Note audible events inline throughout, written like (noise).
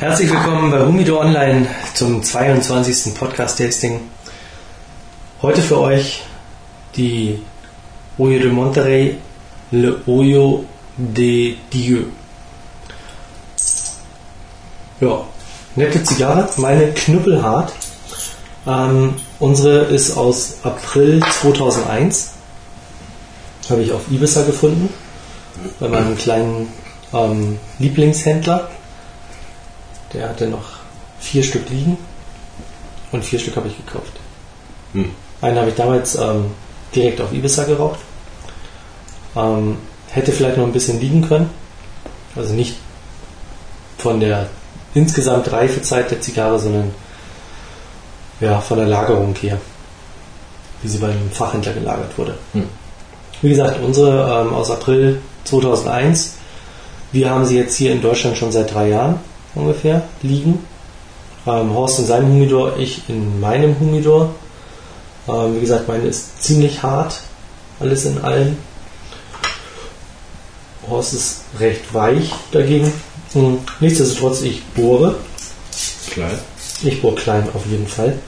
Herzlich willkommen bei Humido Online zum 22. Podcast-Tasting. Heute für euch die Oyo de Monterrey Le Oyo de Dieu. Ja, nette Zigarre, meine knüppelhart. Ähm, unsere ist aus April 2001. Habe ich auf Ibiza gefunden. Bei meinem kleinen ähm, Lieblingshändler. Der hatte noch vier Stück liegen. Und vier Stück habe ich gekauft. Hm. Einen habe ich damals ähm, direkt auf Ibiza geraucht. Ähm, hätte vielleicht noch ein bisschen liegen können. Also nicht von der insgesamt Reifezeit der Zigarre, sondern ja, von der Lagerung her. Wie sie beim Fachhändler gelagert wurde. Hm. Wie gesagt, unsere ähm, aus April 2001. Wir haben sie jetzt hier in Deutschland schon seit drei Jahren ungefähr liegen. Ähm, Horst in seinem Humidor, ich in meinem Humidor. Ähm, wie gesagt, meine ist ziemlich hart, alles in allem. Horst ist recht weich dagegen. Hm, Nichtsdestotrotz, ich bohre. Klein. Ich bohre klein auf jeden Fall.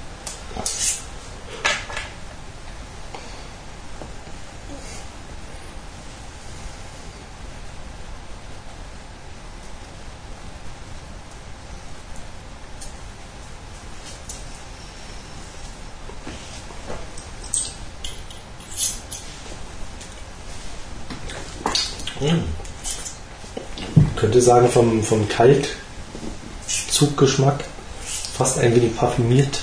Sagen, vom, vom Kaltzuggeschmack fast ein wenig parfümiert.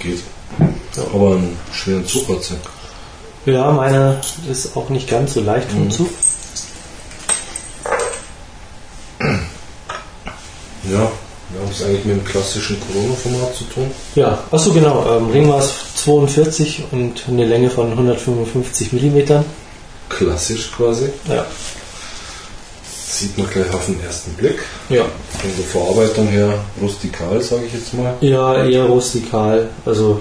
Geht. Aber einen schweren Zug hat sie. Ja, meine ist auch nicht ganz so leicht vom Mhm. Zug. Ja, wir haben es eigentlich mit dem klassischen Corona-Format zu tun. Ja, achso genau, ähm, Ringmaß 42 und eine Länge von 155 mm. Klassisch quasi. Ja. Sieht man gleich auf den ersten Blick. Ja. Von der Verarbeitung her rustikal, sage ich jetzt mal. Ja, eher rustikal. Also,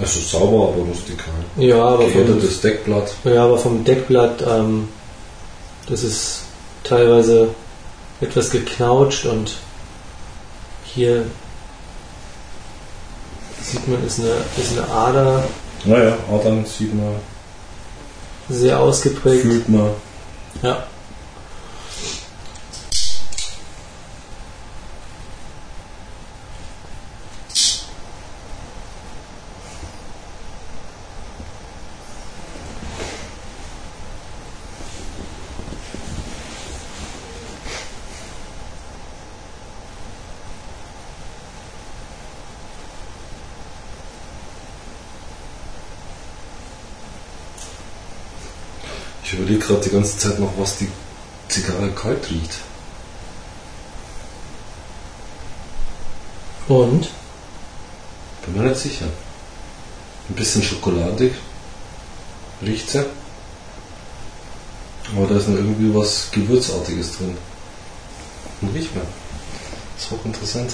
Also sauber, aber rustikal. ja, aber vom, Gehärtetes Deckblatt. ja, aber vom Deckblatt, ähm, das ist teilweise etwas geknautscht und hier sieht man, ist eine, ist eine Ader Naja, Adern sieht man, sehr ausgeprägt. fühlt man. Ja. Ich überlege gerade die ganze Zeit noch, was die Zigarre kalt riecht. Und? Bin mir nicht sicher. Ein bisschen schokoladig riecht sie. Aber da ist noch irgendwie was Gewürzartiges drin. Und riecht man. Ist hochinteressant.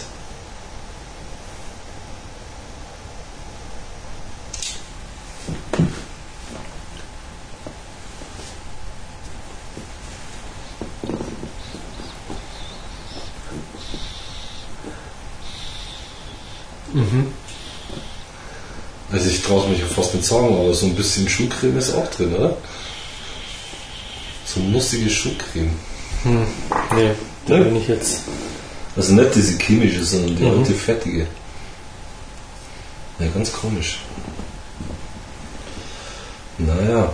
Also ich traue mich ja fast nicht sagen, aber so ein bisschen Schuhcreme ist auch drin, oder? So nussige Schuhcreme. Nee, da Ja. bin ich jetzt. Also nicht diese chemische, sondern die Mhm. alte fertige. Ja, ganz komisch. Naja.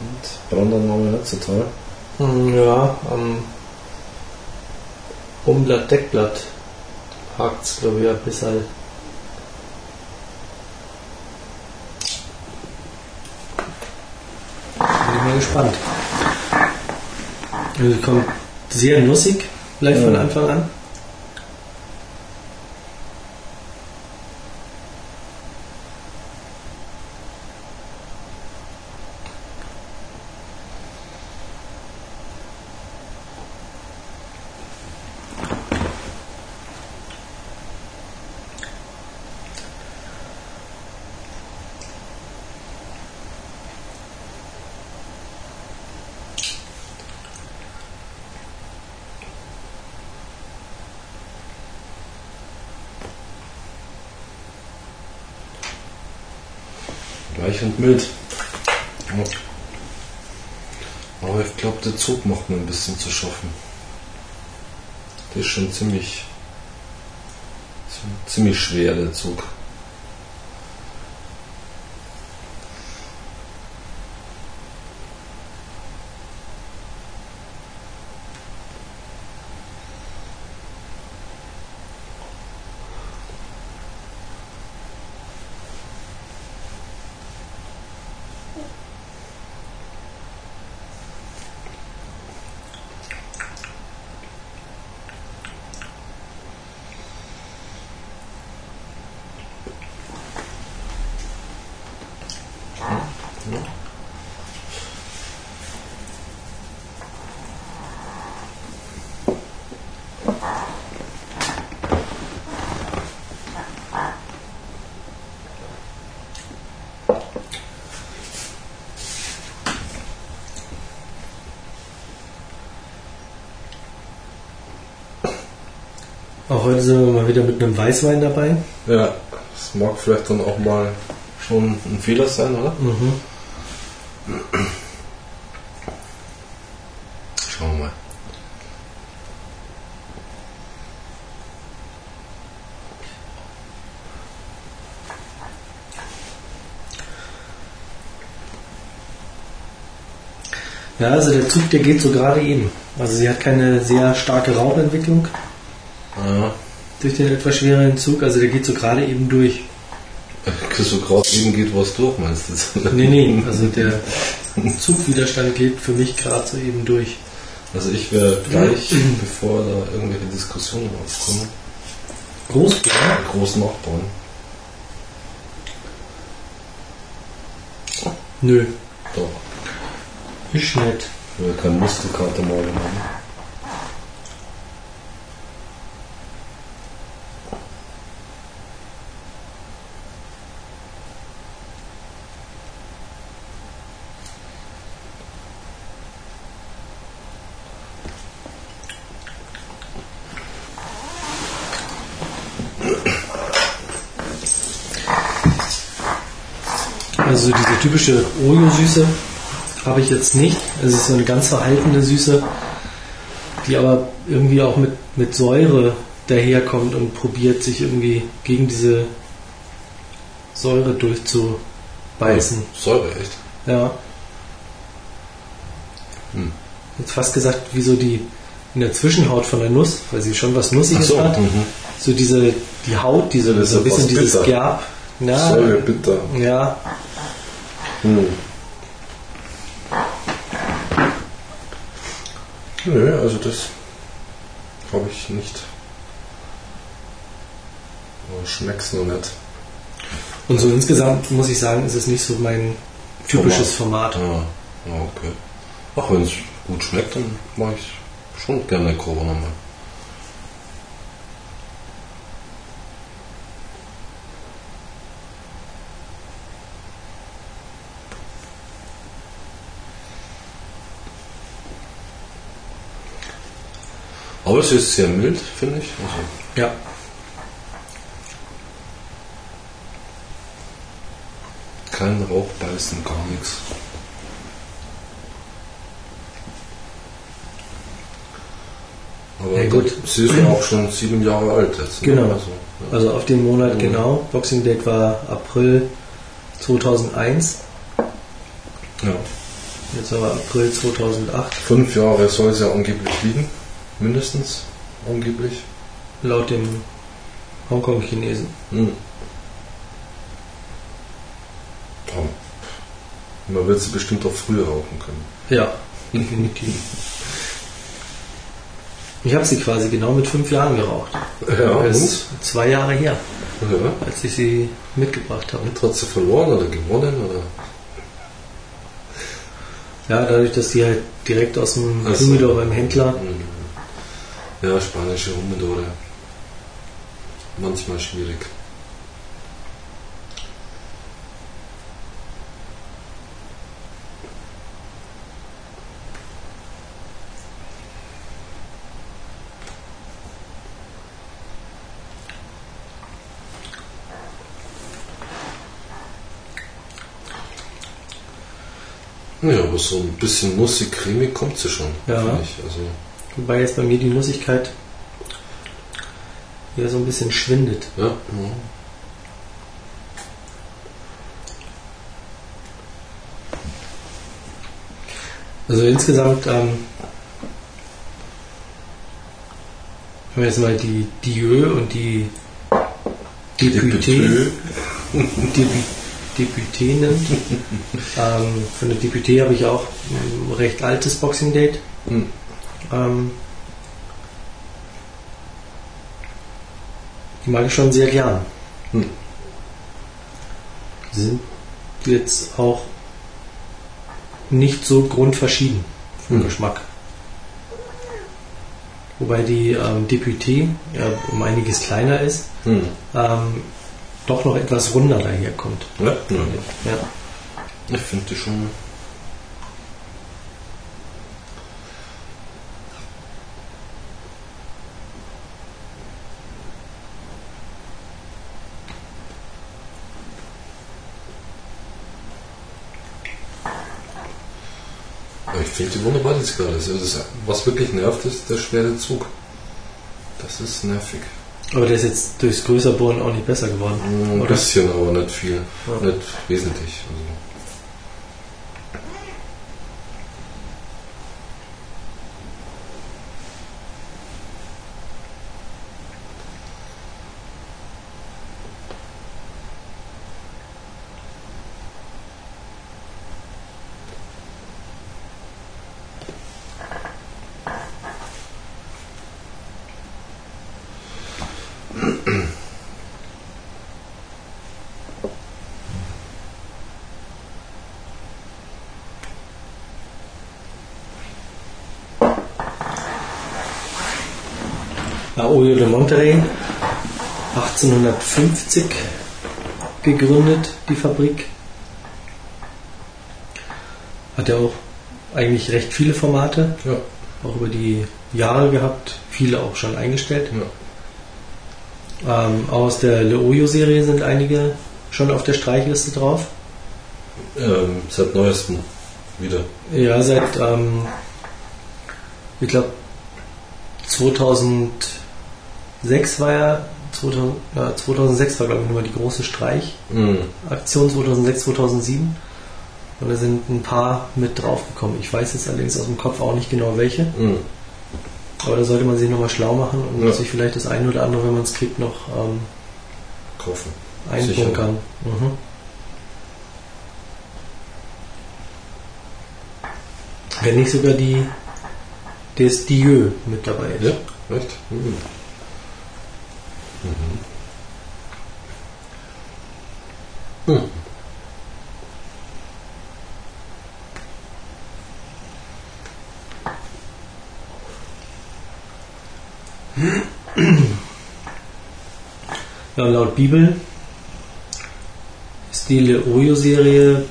Und So toll. Hm, Ja, am Umblatt, Deckblatt hakt es, glaube ich, ein bisschen. Bin ich mal gespannt. Also kommt sehr nussig, gleich von Ja. Anfang an. Weich und mild. Aber ich glaube, der Zug macht mir ein bisschen zu schaffen. Der ist schon ziemlich, ziemlich schwer, der Zug. Heute sind wir mal wieder mit einem Weißwein dabei. Ja, das mag vielleicht dann auch mal schon ein Fehler sein, oder? Mhm. Schauen wir mal. Ja, also der Zug, der geht so gerade eben. Also sie hat keine sehr starke Rauchentwicklung. Durch den etwas schwereren Zug. Also der geht so gerade eben durch. So gerade eben geht was durch, meinst du? (laughs) Nee, nee, also der Zugwiderstand geht für mich gerade so eben durch. Also ich werde gleich, bevor da irgendwelche Diskussionen aufkommen, Groß, groß nachbauen. Nö, Doch. ist nett. Ich will keinen Muskelkater morgen haben. Also diese typische Oreo-Süße habe ich jetzt nicht. Es ist so eine ganz verhaltene Süße, die aber irgendwie auch mit, mit Säure daherkommt und probiert, sich irgendwie gegen diese Säure durchzubeißen. Säure, echt? Ja. Hm. Jetzt fast gesagt, wie so die in der Zwischenhaut von der Nuss, weil sie schon was Nussiges so, hat. mhm. So diese, die Haut, diese, so ein bisschen dieses bitter. Gerb. Ja, Säure, bitter. ja, Hm. Nö, also das habe ich nicht. Aber schmeckt's noch nicht. Und so insgesamt muss ich sagen, ist es nicht so mein typisches Format. Ah, ah, okay. Ach, wenn es gut schmeckt, dann mache ich schon gerne Corona mal. Aber es ist sehr mild, finde ich. Also, Ja. kein Rauchbeißen, gar nichts. Aber Ja, gut. sie ist ja auch schon sieben Jahre alt jetzt. ne? Genau. Also, ja. Also auf den Monat Mhm. genau. Boxing Date war April 2001. ja. Jetzt aber April 2008. Fünf Jahre soll sie ja angeblich liegen. Mindestens. Angeblich. Laut dem Hongkong-Chinesen. Hm. Ja. Man wird sie bestimmt auch früher rauchen können. Ja, definitiv. Ich habe sie quasi genau mit fünf Jahren geraucht. Ja, Das und? ist zwei Jahre her, Ja. als ich sie mitgebracht habe. Und sie verloren oder gewonnen? Oder? Ja, dadurch, dass die halt direkt aus dem Ach so. Humidor beim Händler. Hm. Ja, spanische Humidore. Manchmal schwierig. Ja, aber so ein bisschen nussig, cremig kommt sie schon. Ja. finde Ich. Also, Wobei jetzt bei mir die Nussigkeit wieder so ein bisschen schwindet. ja. ja. Also insgesamt, ähm, wenn wir jetzt mal die Dieu und die Deputé, Deputé nimmt. ähm, von der Deputé habe ich auch ein recht altes Boxing Date. Hm. Ähm, die mag ich schon sehr gern. Hm. Sind jetzt auch nicht so grundverschieden vom Hm. Geschmack. Wobei die ähm, Deputé ja, um einiges kleiner ist, Hm. ähm, doch noch etwas runder daherkommt. Ja, ja. Ja. Ich finde die schon. Aber ich die Zigarre. Also das, was wirklich nervt, ist der schwere Zug. Das ist nervig. Aber der ist jetzt durchs Größerbohren auch nicht besser geworden. Ein oder? bisschen, aber nicht viel. Ja. Nicht wesentlich. Also. Ja, Monterrey, 1850 gegründet, die Fabrik. Hat ja auch eigentlich recht viele Formate, Ja, auch über die Jahre gehabt, viele auch schon eingestellt. ja. Ähm, aus der Le Oyo-Serie sind einige schon auf der Streichliste drauf. Ähm, seit neuestem wieder. Ja, seit, ähm, ich glaube, 2006 war ja, 2000, ja 2006 war glaube ich nur die große Streichaktion, Mhm. 2006, 2007. Und da sind ein paar mit draufgekommen. Ich weiß jetzt allerdings aus dem Kopf auch nicht genau welche. Mhm. Aber da sollte man sich nochmal schlau machen und Ja. sich vielleicht das eine oder andere, wenn man es kriegt, noch ähm, Kaufen. einbunkern. Mhm. Wenn nicht sogar die des Dieu mit dabei ist. Ja, echt? Mhm. Mhm. Mhm. Ja, laut Bibel ist die Le Oyo-Serie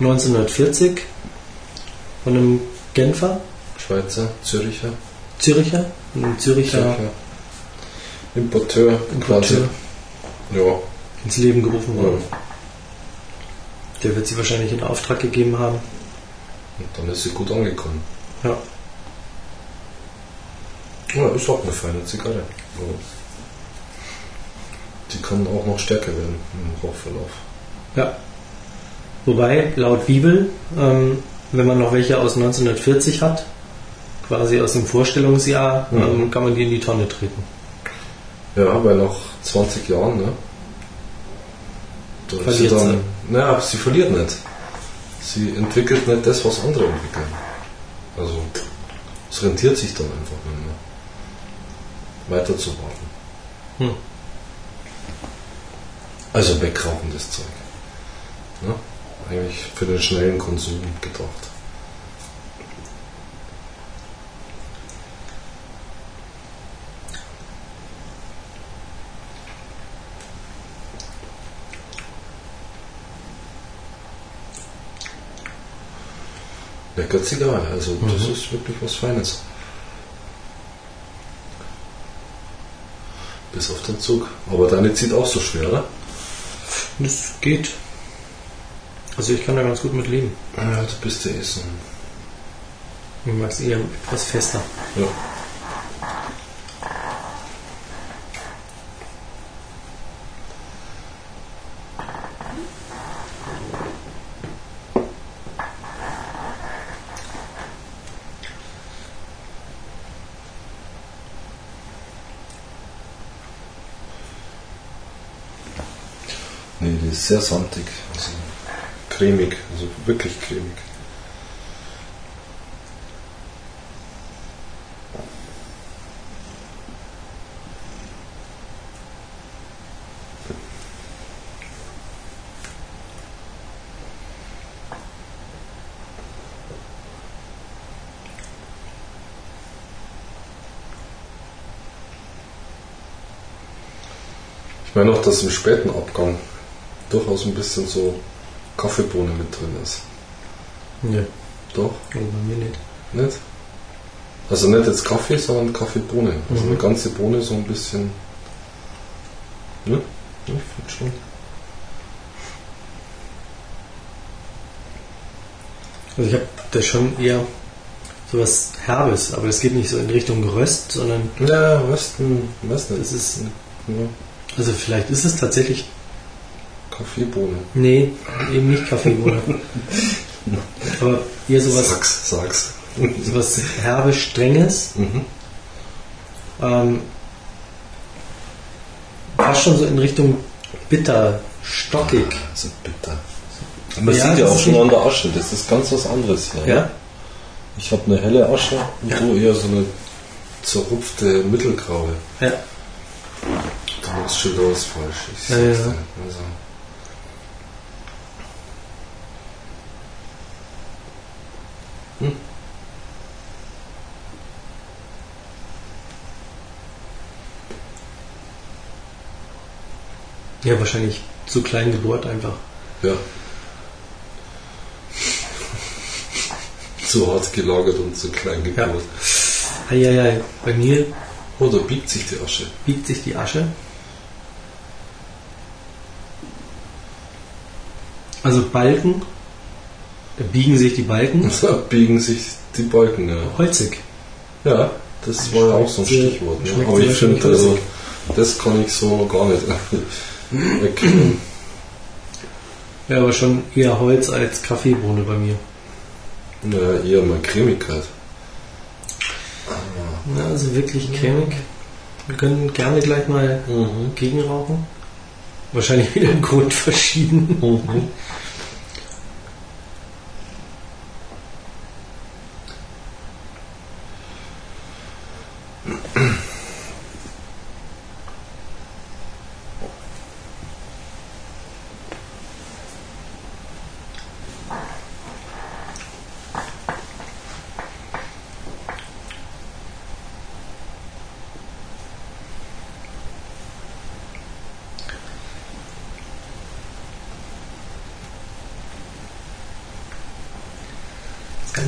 1940 von einem Genfer, Schweizer, Züricher, Züricher, einem Züricher Zürcher. Importeur. Importeur Ja. ins Leben gerufen ja. worden. Der wird sie wahrscheinlich in Auftrag gegeben haben. Und dann ist sie gut angekommen. Ja. Ja, ist auch eine feine Zigarre. Ja. Die kann auch noch stärker werden im Rauchverlauf. Ja. Wobei, laut Bibel, ähm, wenn man noch welche aus 1940 hat, quasi aus dem Vorstellungsjahr, Mhm. ähm, kann man die in die Tonne treten. Ja, weil nach 20 Jahren, ne? Da Verliert sie. dann. Naja, sie verliert nicht. Sie entwickelt nicht das, was andere entwickeln. Also, es rentiert sich dann einfach nicht mehr. Weiter zu warten. Hm. Also wegrauchen das Zeug. Ne? Eigentlich für den schnellen Konsum gedacht. Lecker Zigarre, also das Mhm. ist wirklich was Feines. Bis auf den Zug. Aber deine zieht auch so schwer, oder? Das geht. Also ich kann da ganz gut mit leben. Ja, du bist ja eh so. Ich mag es eher etwas fester. Ja. Sehr sandig, also cremig, also wirklich cremig. Ich meine auch, dass im späten Abgang durchaus ein bisschen so Kaffeebohne mit drin ist. Ja, Doch, also bei mir nicht. nicht? Also nicht jetzt Kaffee, sondern Kaffeebohne. Also Mhm. eine ganze Bohne so ein bisschen. Ne? Ja, ich finde schon. Also ich habe das schon eher sowas Herbes, aber das geht nicht so in Richtung Geröst, sondern Ja, Westen, weiß nicht. das ist, Ja, also vielleicht ist es tatsächlich, Kaffeebohne. nee, eben nicht Kaffeebohne. aber eher sowas, Sag's, sag's. sowas herbe, strenges, Mhm. ähm, fast schon so in Richtung bitter, stockig. Also bitter. Man Ja, sieht ja auch schon an der Asche, das ist ganz was anderes hier. Ja? Ich habe eine helle Asche und Ja. du eher so eine zerrupfte mittelgraue. Ja. Da machst schon wieder was falsch. Ich Ja, ja. Also. Ja, wahrscheinlich zu klein gebohrt einfach. Ja. zu hart gelagert und zu klein Ja. gebohrt. Eieiei, bei mir Oder biegt sich die Asche? biegt sich die Asche. Also Balken, da biegen sich die Balken. (laughs) Da biegen sich die Balken, ja. Holzig. Ja, das war ja auch so ein Stichwort. Ne? Aber ich finde, also, das kann ich so gar nicht (laughs) erkennen. Ja, aber schon eher Holz als Kaffeebohne bei mir. Ja, eher mal Cremigkeit. Ja, also wirklich cremig. Wir können gerne gleich mal Mhm. gegenrauchen. Wahrscheinlich wieder im Grund verschieden. Mhm.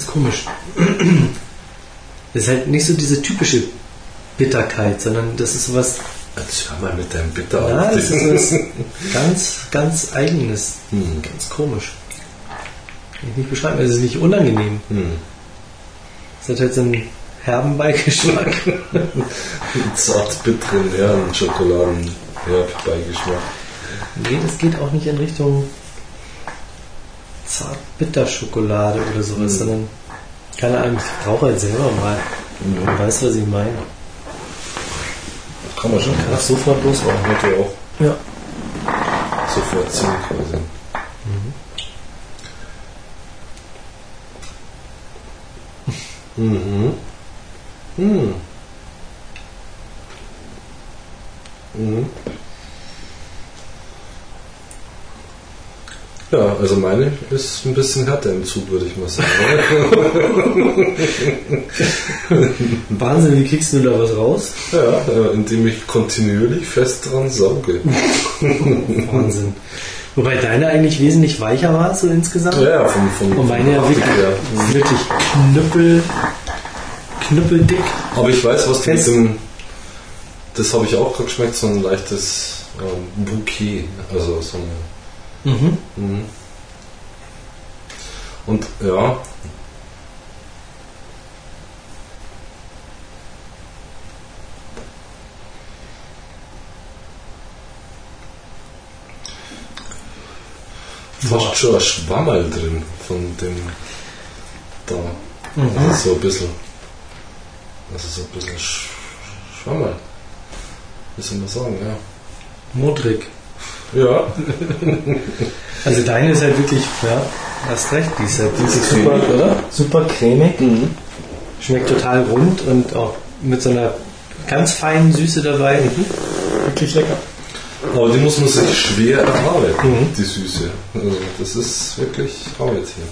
Ganz komisch. Das ist halt nicht so diese typische Bitterkeit, sondern das ist sowas, Jetzt hör mal mit deinem Bitter ja, das ist was ganz, ganz Eigenes. Hm. Ganz komisch. Kann ich nicht beschreiben. Es ist nicht unangenehm. Hm. Es hat halt so einen herben Beigeschmack. (laughs) Zart bitteren, ja, einen Schokoladen, ja, Beigeschmack. nee, das geht auch nicht in Richtung Zart-Bitter-Schokolade oder sowas, Mhm. sondern keine Ahnung, ich rauche halt selber mal. Man weiß, was ich meine. Kann man schon Kann ich sofort losmachen. Heute auch Ja. sofort ziehen quasi. Mhm. Mhm. Mhm. Ja, also meine ist ein bisschen härter im Zug, würde ich mal sagen. (laughs) Wahnsinn, wie kriegst du da was raus? ja, äh, indem ich kontinuierlich fest dran sauge. (laughs) Wahnsinn. Wobei deine eigentlich wesentlich weicher war, so insgesamt. Ja, vom, vom, Und meine ja vom wirklich, her. wirklich knüppel, knüppeldick. Aber ich weiß, was du mit Fest. dem. Das habe ich auch gerade geschmeckt, so ein leichtes ähm, Bouquet. Also so eine. Mhm. Mhm. Und ja. Fast schon ein Schwammerl drin von dem da. Also so ein bisschen. Also so ein bisschen Sch Schwammerl. Wie soll man sagen, ja. Modrig. Ja, (laughs) Also deine ist halt wirklich, ja, hast recht, die ist halt die ist super, cremig, oder? super cremig. Schmeckt total rund und auch mit so einer ganz feinen Süße dabei. Wirklich lecker. aber die muss man sich schwer erarbeiten, Mhm. die Süße. Also das ist wirklich Arbeit hier.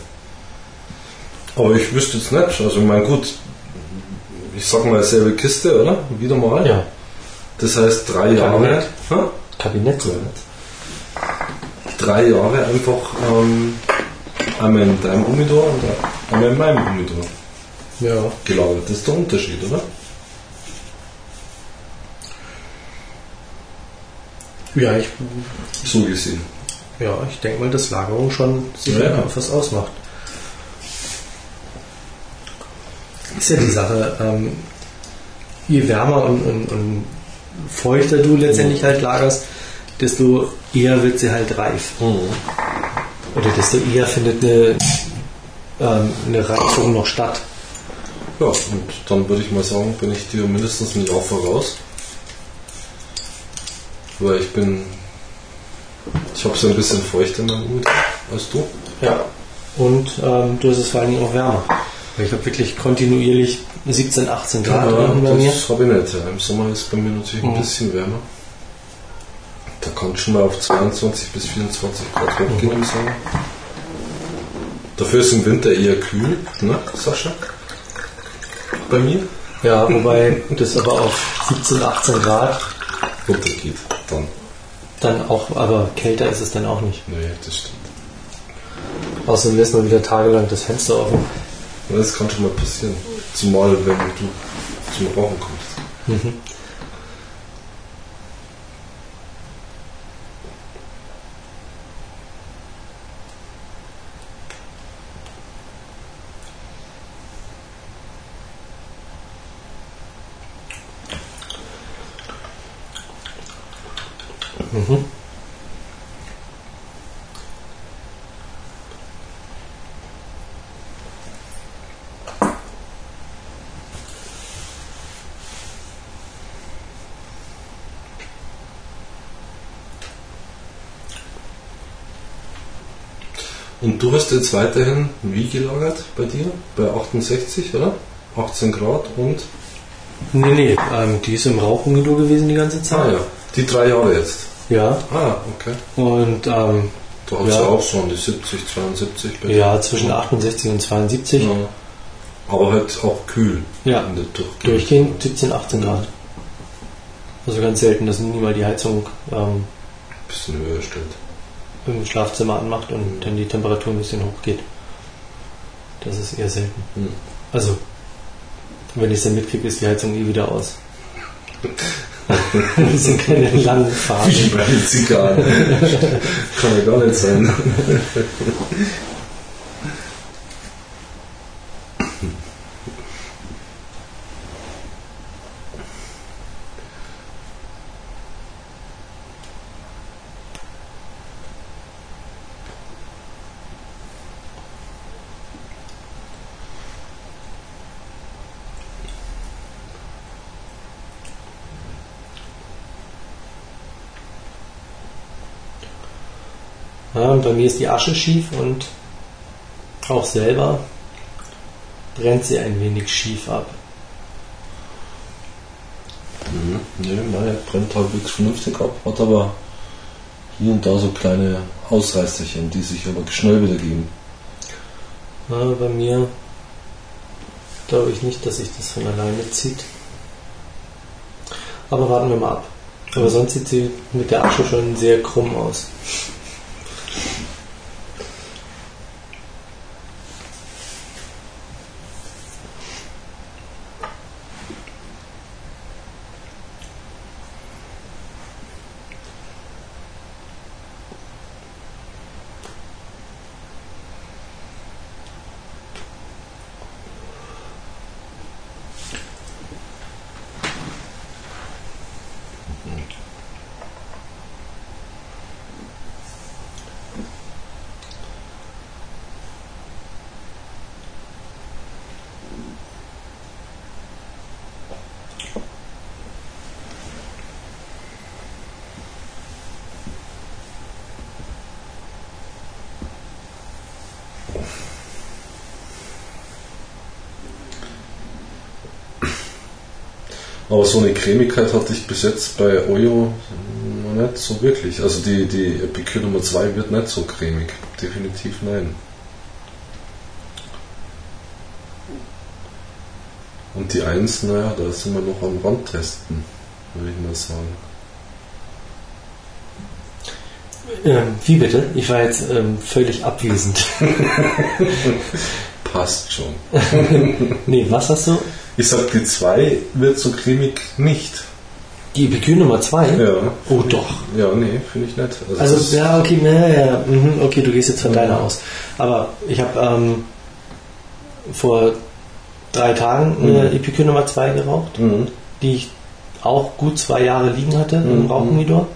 Aber ich wüsste jetzt nicht, also ich meine gut, ich sag mal selbe Kiste, oder? Wieder mal. Ja, Das heißt drei Jahre. Kabinett. Kabinett. Drei Jahre einfach ähm, einmal in deinem Humidor und einmal in meinem Humidor Ja. gelagert. Das ist der Unterschied, oder? Ja, ich, So gesehen. ja, ich denke mal, dass Lagerung schon sicher Ja. was ausmacht. Ist ja die Sache, ähm, je wärmer und, und, und feuchter du letztendlich halt lagerst, desto eher wird sie halt reif. Oder desto eher findet eine, ähm, eine Reifung noch statt. Ja, und dann würde ich mal sagen, bin ich dir mindestens ein Jahr voraus. Weil ich bin. Ich habe so ein bisschen feuchter in meinem Hut als du. Ja. Und ähm, du hast es vor allen Dingen auch wärmer. Weil ich habe wirklich kontinuierlich 17, 18 Grad unten bei mir. das habe ich nicht. Ja. Im Sommer ist es bei mir natürlich ein Mhm. bisschen wärmer. Kann schon mal auf 22 bis 24 Grad hochgehen im Sommer. Dafür ist im Winter eher kühl, ne, Sascha? Bei mir? Ja, wobei das aber auf 17, 18 Grad Runtergeht dann. dann auch, aber kälter ist es dann auch nicht. Nee, das stimmt. Außerdem lässt man wieder tagelang das Fenster offen. Ja, Das kann schon mal passieren. Zumal wenn du zum Rauchen kommst. Und du hast jetzt weiterhin wie gelagert bei dir? Bei 68, oder? 18 Grad und. Nee, nee, ähm, die ist im Rauchhumido gewesen die ganze Zeit. Ah ja, die drei Jahre jetzt. Ja, Ah, okay. und ähm, Du hast Ja. auch an die 70, 72 bei ja, zwischen 68 und 72. Ja. Aber halt auch kühl. Ja. Durchgehend. Durchgehend 17, 18 Grad. Also ganz selten, dass niemand die Heizung ähm, Bisschen höher stellt. Im Schlafzimmer anmacht und dann die Temperatur ein bisschen hochgeht. Das ist eher selten. Hm. Also, wenn ich es dann mitkriege, ist die Heizung eh wieder aus. (laughs) das sind keine langen Wie Phasen. bei den Zigarren. Kann ja gar nicht sein. (laughs) Ja, und bei mir ist die Asche schief und auch selber brennt sie ein wenig schief ab. Mhm. Nee, meine brennt halbwegs vernünftig ab, hat aber hier und da so kleine Ausreißerchen, die sich aber schnell wieder geben. Ja, bei mir glaube ich nicht, dass sich das von alleine zieht. Aber warten wir mal ab. Aber sonst sieht sie mit der Asche schon sehr krumm aus. Aber so eine Cremigkeit hatte ich bis jetzt bei Oyo nicht so wirklich. Also die, die Epicure Nummer 2 wird nicht so cremig. Definitiv nein. Und die 1, naja, da sind wir noch am Randtesten, würde ich mal sagen. Ähm, wie bitte? Ich war jetzt ähm, völlig abwesend. (laughs) Passt schon. (laughs) nee, was hast du? Ich sag, die 2 wird so cremig nicht. Die Epicure Nummer 2? Ja. Oh doch. Ja, nee, finde ich nicht. das Also, ist- ja, okay, na, ja, mhm, okay, du gehst jetzt von deiner aus. Aber ich habe ähm, vor drei Tagen eine Mhm. Epicure Nummer 2 geraucht, Mhm. die ich auch gut zwei Jahre liegen hatte im Mhm. Rauchmonitor.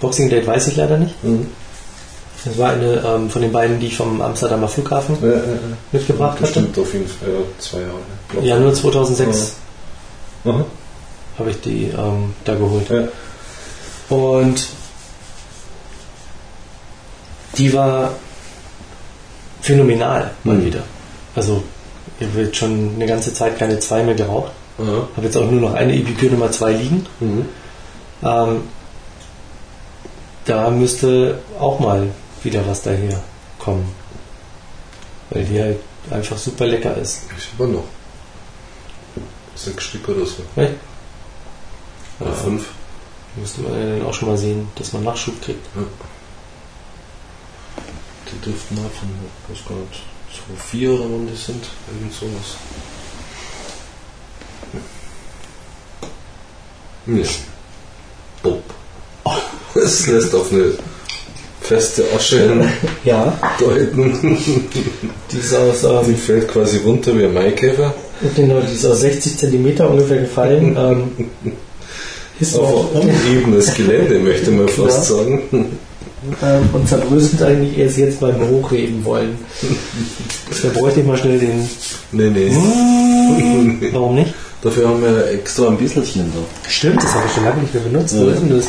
Boxing Date weiß ich leider nicht. Mhm. Das war eine ähm, von den beiden, die ich vom Amsterdamer Flughafen Ja, ja, ja. mitgebracht hatte. Bestimmt auf jeden Fall ja, zwei Jahre. Januar 2006 Aha. habe ich die ähm, da geholt. Und die war phänomenal mal Mhm. wieder. Also ich habe jetzt schon eine ganze Zeit keine zwei mehr geraucht. Aha. Habe jetzt auch nur noch eine Epicure Nummer 2 liegen. Mhm. Ähm, da müsste auch mal wieder was daher kommen. Weil die halt einfach super lecker ist. Ich habe noch. Sechs Stück oder so. Echt? Oder Ja. fünf. Müsste man ja dann auch schon mal sehen, dass man Nachschub kriegt. Die dürften mal von, ich weiß gar nicht, so vier oder wann die sind. Irgend sowas. Nee. Bob. (laughs) Es lässt auf eine feste Asche (laughs) Ja, hindeuten. die ist aus, Die ähm, fällt quasi runter wie ein Maikäfer. genau, die ist aus 60 cm ungefähr gefallen. (laughs) ähm, ist auch Auf unebenes Gelände, möchte man fast Ja. sagen. ähm, und zerbröselt eigentlich erst jetzt beim Hochheben wollen. (laughs) Da bräuchte ich mal schnell den. Nee, nee. Warum nicht? Dafür haben wir extra ein Bisselchen da. Stimmt, das habe ich schon lange nicht mehr benutzt. Wo Ja. ist denn das?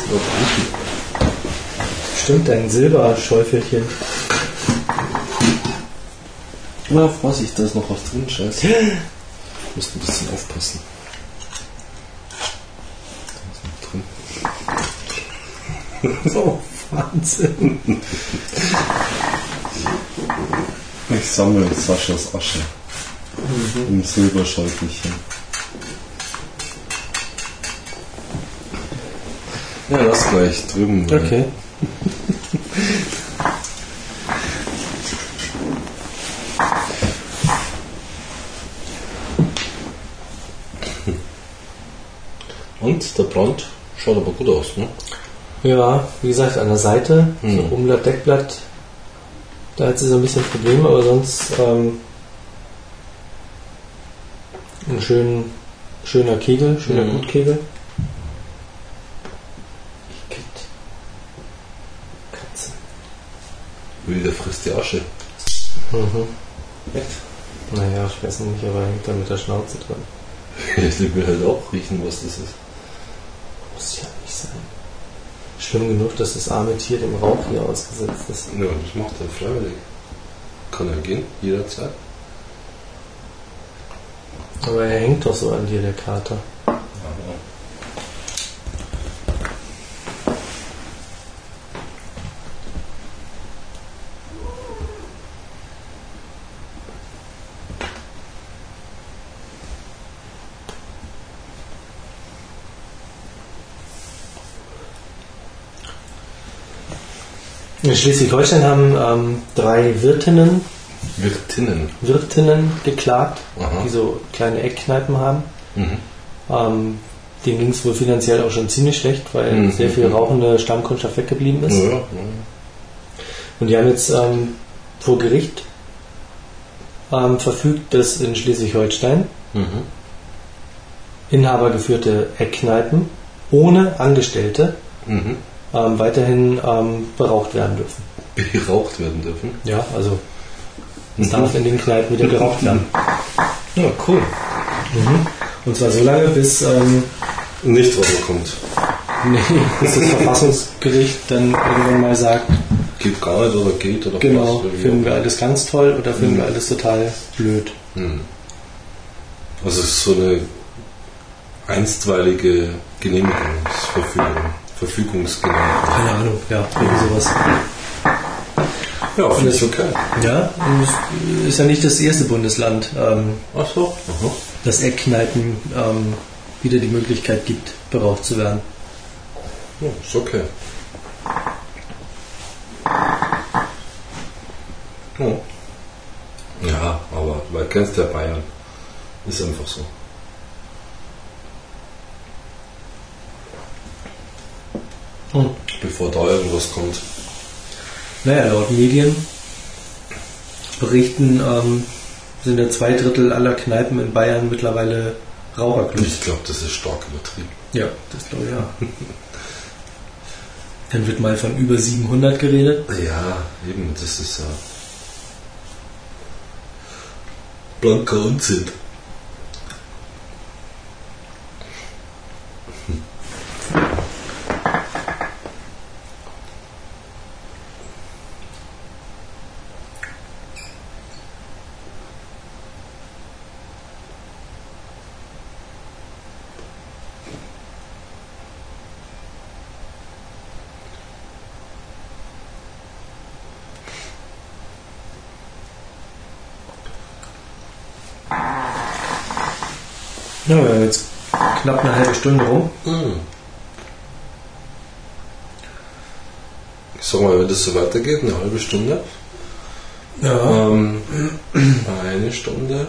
Stimmt, dein Silberschäufelchen. Na, Vorsicht, da ist noch was drin, scheiße. Musst ein bisschen aufpassen. Da ist noch drin. (laughs) Oh, Wahnsinn. Ich sammle Saschas Asche. Im Silberschäufelchen. Ja, lass gleich drüben. Okay. Und der Brand schaut aber gut aus, ne? Ja, wie gesagt, an der Seite, Mhm. so Umlatt, Deckblatt, da hat sie so ein bisschen Probleme, aber sonst ähm, ein schön, schöner Kegel, schöner Mhm. Gutkegel. Igitt. Katze. Wie der frisst die Asche. Mhm. Echt? Naja, ich weiß nicht, aber hängt da mit der Schnauze dran. (laughs) Ich will halt auch riechen, was das ist. Muss ja nicht sein. Schlimm genug, dass das arme Tier dem Rauch hier ausgesetzt ist. Ja, das macht er freiwillig. Kann er gehen, jederzeit. Aber er hängt doch so an dir, der Kater. In Schleswig-Holstein haben ähm, drei Wirtinnen, Wirtinnen. Wirtinnen geklagt, Aha. die so kleine Eckkneipen haben. Mhm. Ähm, denen ging es wohl finanziell auch schon ziemlich schlecht, weil Mhm. sehr viel rauchende Stammkundschaft weggeblieben ist. Ja, ja. Und die haben jetzt ähm, vor Gericht ähm, verfügt, dass in Schleswig-Holstein Mhm. inhabergeführte Eckkneipen ohne Angestellte Mhm. Ähm, weiterhin ähm, beraucht werden dürfen. Beraucht werden dürfen. Ja, also es Mhm. darf in den Kneipen wieder geraucht werden. Ja, cool. Und zwar so lange, bis, ähm, Nicht kommt. (laughs) nee, bis das Verfassungsgericht dann irgendwann mal sagt, Geht gar nicht oder geht oder genau, finden wir alles ganz toll oder finden Mhm. wir alles total blöd. Hm. Also es ist so eine einstweilige Genehmigungsverfügung, Verfügungsgenehmigung. Keine Ahnung, ja, irgendwie sowas. Ja, finde ich okay. Ja, ist ja nicht das erste Bundesland, ähm, Ach so. Das Eckkneipen ähm, wieder die Möglichkeit gibt, beraucht zu werden. Ja, ist okay. Ja. Ja, aber weil kennst ja Bayern. Ist einfach so. Hm. Bevor da irgendwas kommt. Naja, laut Medien berichten ähm, sind ja zwei Drittel aller Kneipen in Bayern mittlerweile Raucherclubs. Ich glaube, das ist stark übertrieben. Ja, das glaube ich ja. Dann wird mal von über 700 geredet. Ja, eben, das ist ja. Blanker Unsinn. Ja, wir haben jetzt knapp eine halbe Stunde rum. Hm. Ich sag mal, wenn das so weitergeht, eine halbe Stunde. Ja. Ähm, eine Stunde,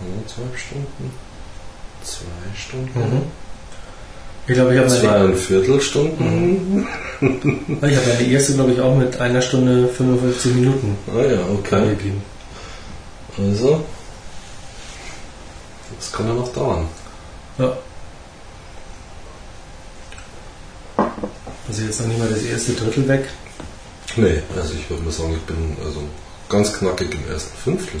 anderthalb Stunden, zwei Stunden, Mhm. Ich glaube, ich habe meine, Stunden. ich habe meine erste, glaube ich, auch mit einer Stunde 55 Minuten Ah ja, okay. angegeben. Also, das kann ja noch dauern. Ja. Also jetzt noch nicht mal das erste Drittel weg. Nee, also ich würde mal sagen, ich bin also ganz knackig im ersten Fünftel.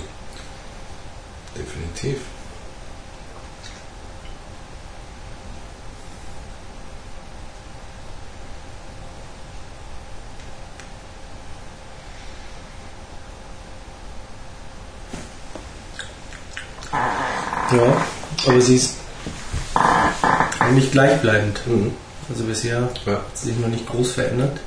Definitiv. Ja, aber sie ist nicht gleichbleibend. Mhm. Also bisher Ja. hat sich noch nicht groß verändert.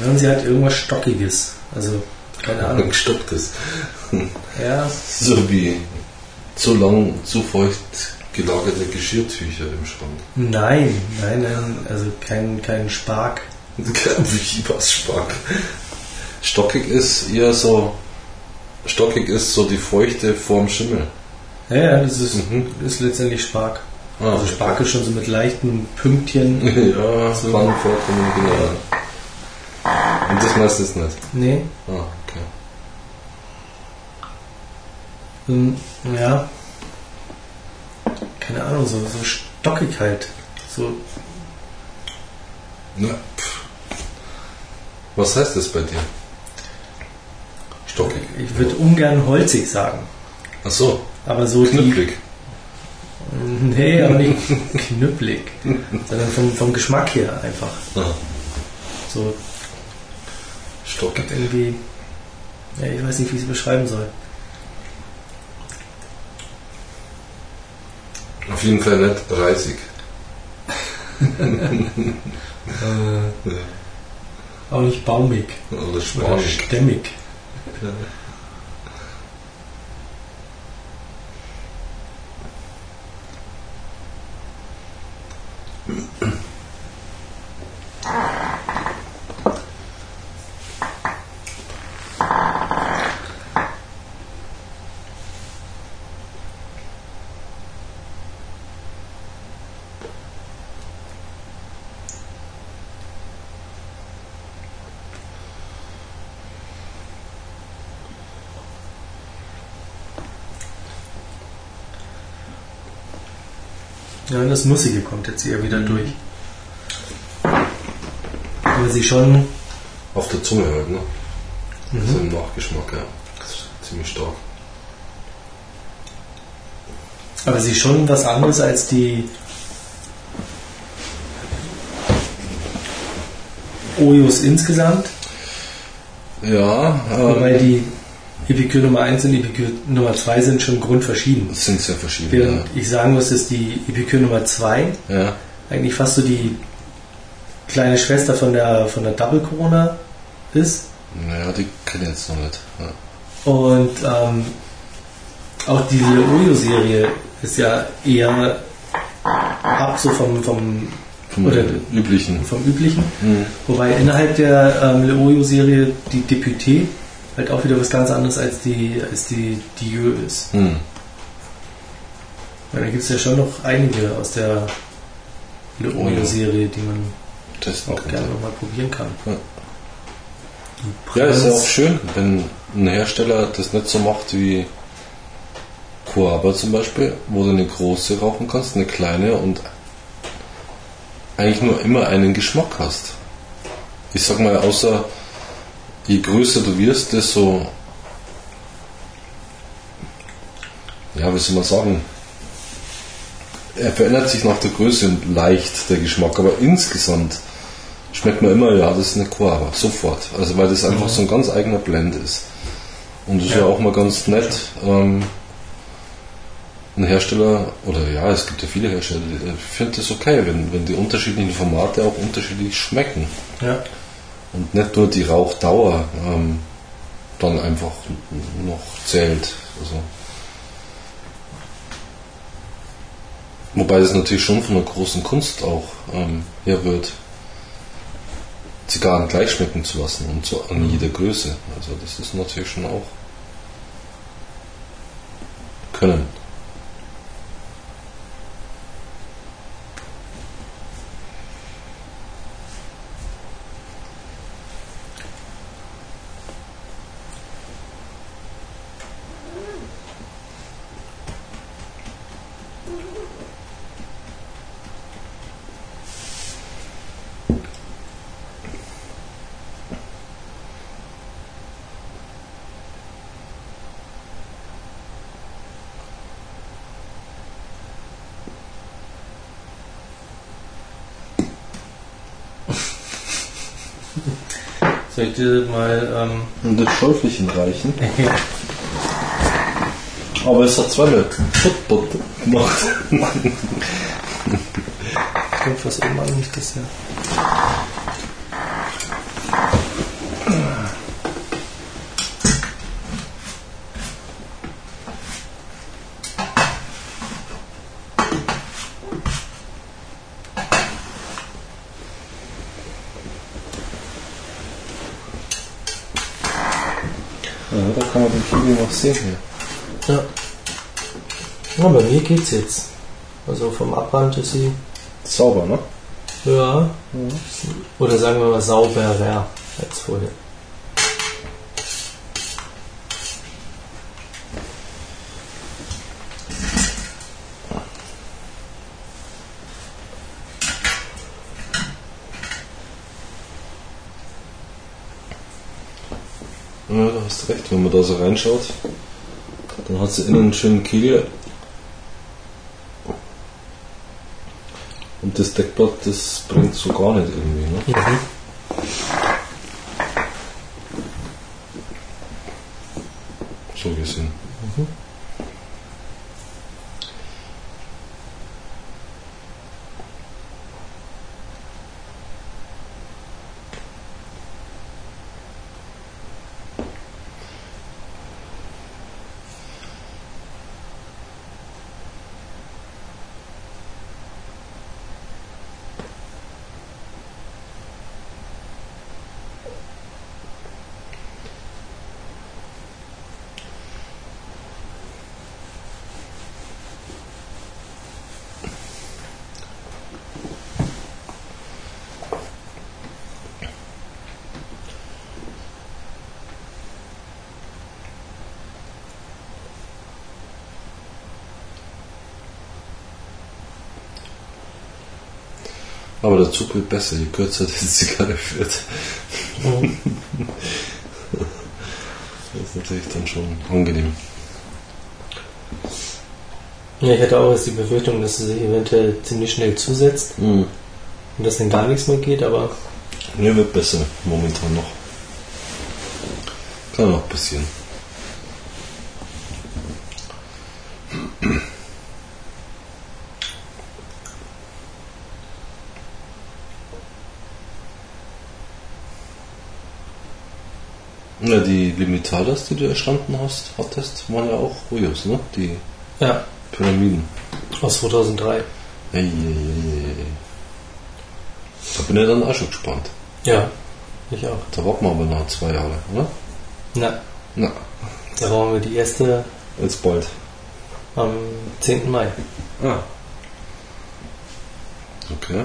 Ja, und sie hat irgendwas Stockiges. Also, keine Ahnung. Gestopptes. Ja, (laughs) So wie zu lang, zu feucht gelagerte Geschirrtücher im Schrank. nein, nein, nein, also kein, kein Spark. Wie (laughs) was Spark. Stockig ist eher so. Stockig ist so die Feuchte vorm Schimmel. Ja, ja, das ist, Mhm. ist letztendlich Spark. Ah, Also Spark ist schon so mit leichten Pünktchen. (laughs) ja, So. kann vorkommen, genau. Und das meistens nicht. Nee, Ah, okay. ähm, ja. Keine Ahnung, so, so stockig halt. So, Na, pff. Was heißt das bei dir? Stockig. ich würde ungern holzig sagen. Ach so, Aber so knüppelig. die. Nee, aber nicht (laughs) knüppelig. sondern vom, vom Geschmack her einfach. Ah, So stockig. irgendwie. Ja, ich weiß nicht, wie ich es beschreiben soll. Auf jeden Fall nicht reisig. Äh, auch nicht baumig. Oder Oder spanisch. stämmig. Ja, hören, das Nussige kommt jetzt eher wieder durch. Aber sie schon. Auf der Zunge halt, ne? Mhm. So also im Nachgeschmack, ja. Das ist ziemlich stark. Aber sie ist schon was anderes als die Ojos insgesamt. Ja. Ähm, Wobei die Epicure Nummer 1 und Epicure Nummer 2 sind schon grundverschieden. das sind sehr verschiedene. Während ich sagen muss, dass die Epicure Nummer 2 Ja. ja. eigentlich fast so die kleine Schwester von der, von der Double Corona ist. Naja, die kenne ich jetzt noch nicht. Ja. Und ähm, auch die Oyo-Serie ist ja eher ab so vom, vom, Vom Oder- üblichen. vom Üblichen. Mhm. Wobei innerhalb der ähm, Leoyo-Serie die Deputé halt auch wieder was ganz anderes als die, als die Dieu ist. Hm. Weil da gibt es ja schon noch einige aus der Leoyo-Serie, die man Testen auch gerne nochmal probieren kann. Ja. Ja, ist ja auch schön, wenn ein Hersteller das nicht so macht wie Coaba zum Beispiel, wo du eine große rauchen kannst, eine kleine und eigentlich nur immer einen Geschmack hast. Ich sag mal, außer je größer du wirst, desto ja, wie soll man sagen, er verändert sich nach der Größe leicht, der Geschmack, aber insgesamt schmeckt man immer, ja, das ist eine Coaba, sofort. Also weil das einfach so ein ganz eigener Blend ist. Und das ist ja Ja. auch mal ganz nett. Ähm, ein Hersteller, oder ja, es gibt ja viele Hersteller, die- ich finde das okay, wenn, wenn die unterschiedlichen Formate auch unterschiedlich schmecken. Ja, Und nicht nur die Rauchdauer ähm, dann einfach noch zählt. Also. Wobei das natürlich schon von einer großen Kunst auch ähm, herrührt, Zigarren gleich schmecken zu lassen und so an jeder Größe. Also das ist natürlich schon auch können. Ich dir mal ähm, Und das Schäufelchen reichen. Aber es hat zweimal Put-Put gemacht. kommt was oben an, nicht das. Ja, da kann man den Kiwi noch sehen hier. Ja. Ja, bei mir geht's jetzt. Also vom Abrand ist sie Sauber, ne? höher. Oder sagen wir mal sauberer als vorher. Ja, da hast du recht. Wenn man da so reinschaut, dann hat sie innen einen schönen Kegel. Das Deckblatt, das bringt so gar nicht irgendwie, ne? Mhm. So gesehen. Aber der Zug wird besser, je kürzer (laughs) die Zigarre wird. Das ist natürlich dann schon angenehm. Ja, ich hatte auch jetzt die Befürchtung, dass sie sich eventuell ziemlich schnell zusetzt Mhm. und dass dann gar nichts mehr geht, aber Mir wird besser momentan noch. Kann auch passieren. Ja, die Limitadas, die du erstanden hast, hattest, waren ja auch Rojos, ne? Die Ja, Pyramiden. aus 2003. Ei, ei, ei. Da bin ich dann auch schon gespannt. Ja, ich auch. Da warten wir aber noch zwei Jahre, oder? Na, Na, da brauchen wir die erste jetzt bald. am 10. Mai. Ah. Okay.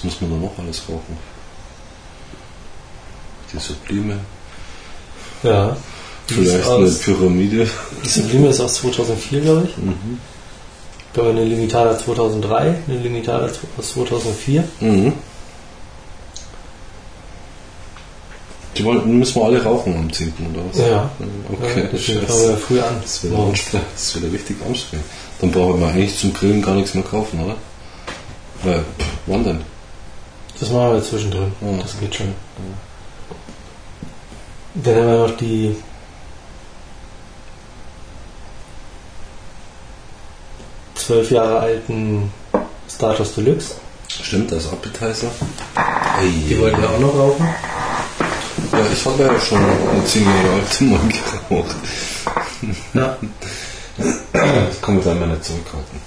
Was muss man da noch alles rauchen? Die Sublime. Ja. Vielleicht eine aus, Pyramide. die Sublime ist aus 2004, glaube ich. Mhm. Haben wir eine Limitada 2003, eine Limitada aus 2004. Mhm. Die wollten, müssen wir alle rauchen am 10. oder was? Ja. Okay, ja, scheiße. fangen wir früh an. Das wird, anstrengend. (laughs) das wird richtig anstrengend. Dann brauchen wir eigentlich zum Grillen gar nichts mehr kaufen, oder? Weil, wann denn? Das machen wir zwischendrin. Ja. Das geht schon. Dann haben wir noch die zwölf Jahre alten Status Deluxe. Stimmt, das Appetizer. Die wollten wir auch noch rauchen. Ja, ich habe ja schon eine 10 Jahre alte mal geraucht. Ja. Das kann man dann mal nicht zurückhalten.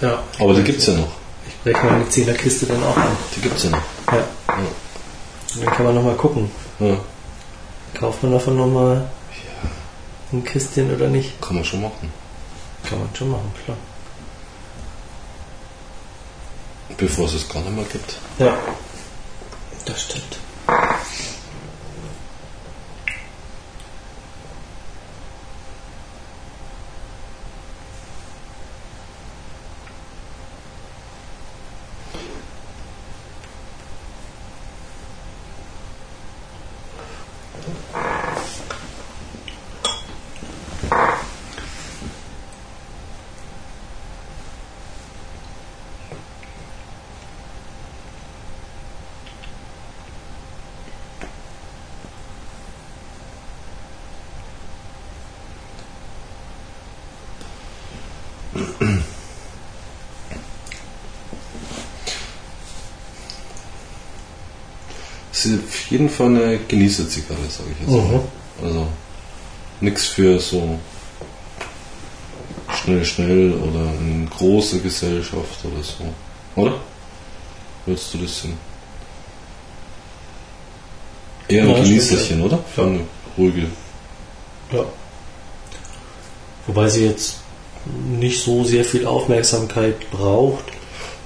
ja. Aber die gibt's ja noch. Ich breche meine Zählerkiste dann auch an. Die gibt's ja noch. Ja. Und dann kann man nochmal gucken. Ja, Kauft man davon nochmal ein Kistchen oder nicht? kann man schon machen. Kann man schon machen, klar. Bevor es es gar nicht mehr gibt. Ja. Das stimmt. Es ist auf jeden Fall eine Genießerzigarre, sage ich jetzt mal. Mhm. Also nichts für so schnell, schnell oder eine große Gesellschaft oder so. Oder? Würdest du das sehen? Eher ein Ja, Genießerchen, oder? Für Ja. eine ruhige. Ja. Wobei sie jetzt nicht so sehr viel Aufmerksamkeit braucht.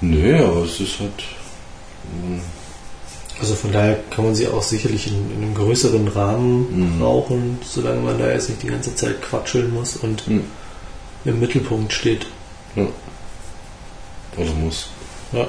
Nö, aber es ist halt. Also von daher kann man sie auch sicherlich in, in einem größeren Rahmen Mhm. rauchen, solange man da jetzt nicht die ganze Zeit quatscheln muss und mm, im Mittelpunkt steht. ja. Oder muss. Ja.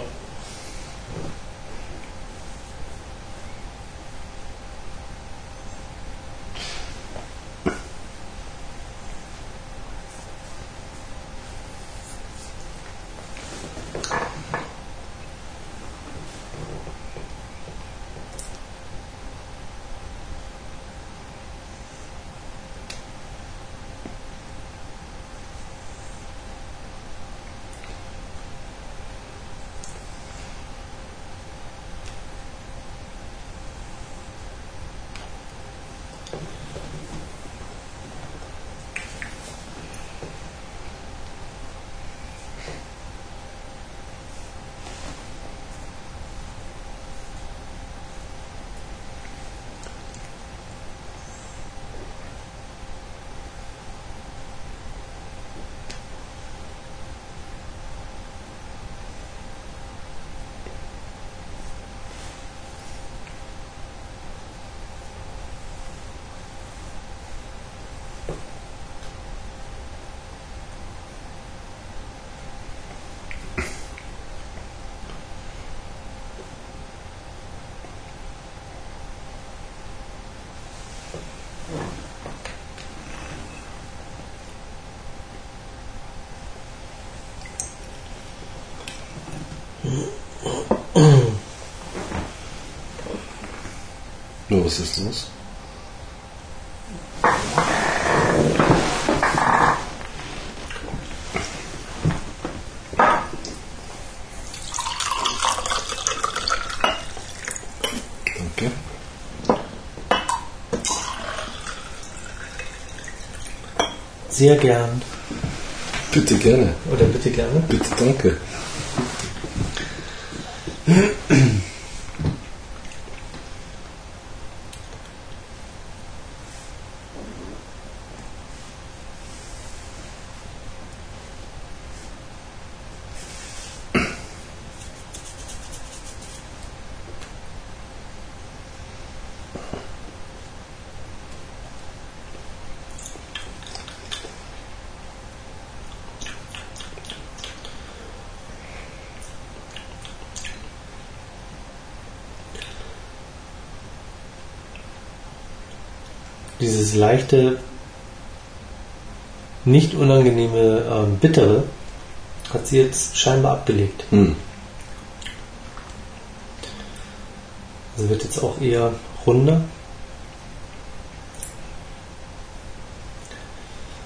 Danke. Sehr gern. Bitte gerne. Oder bitte gerne. Bitte danke. Dieses leichte, nicht unangenehme ähm, Bittere hat sie jetzt scheinbar abgelegt. Hm. Also wird jetzt auch eher runder.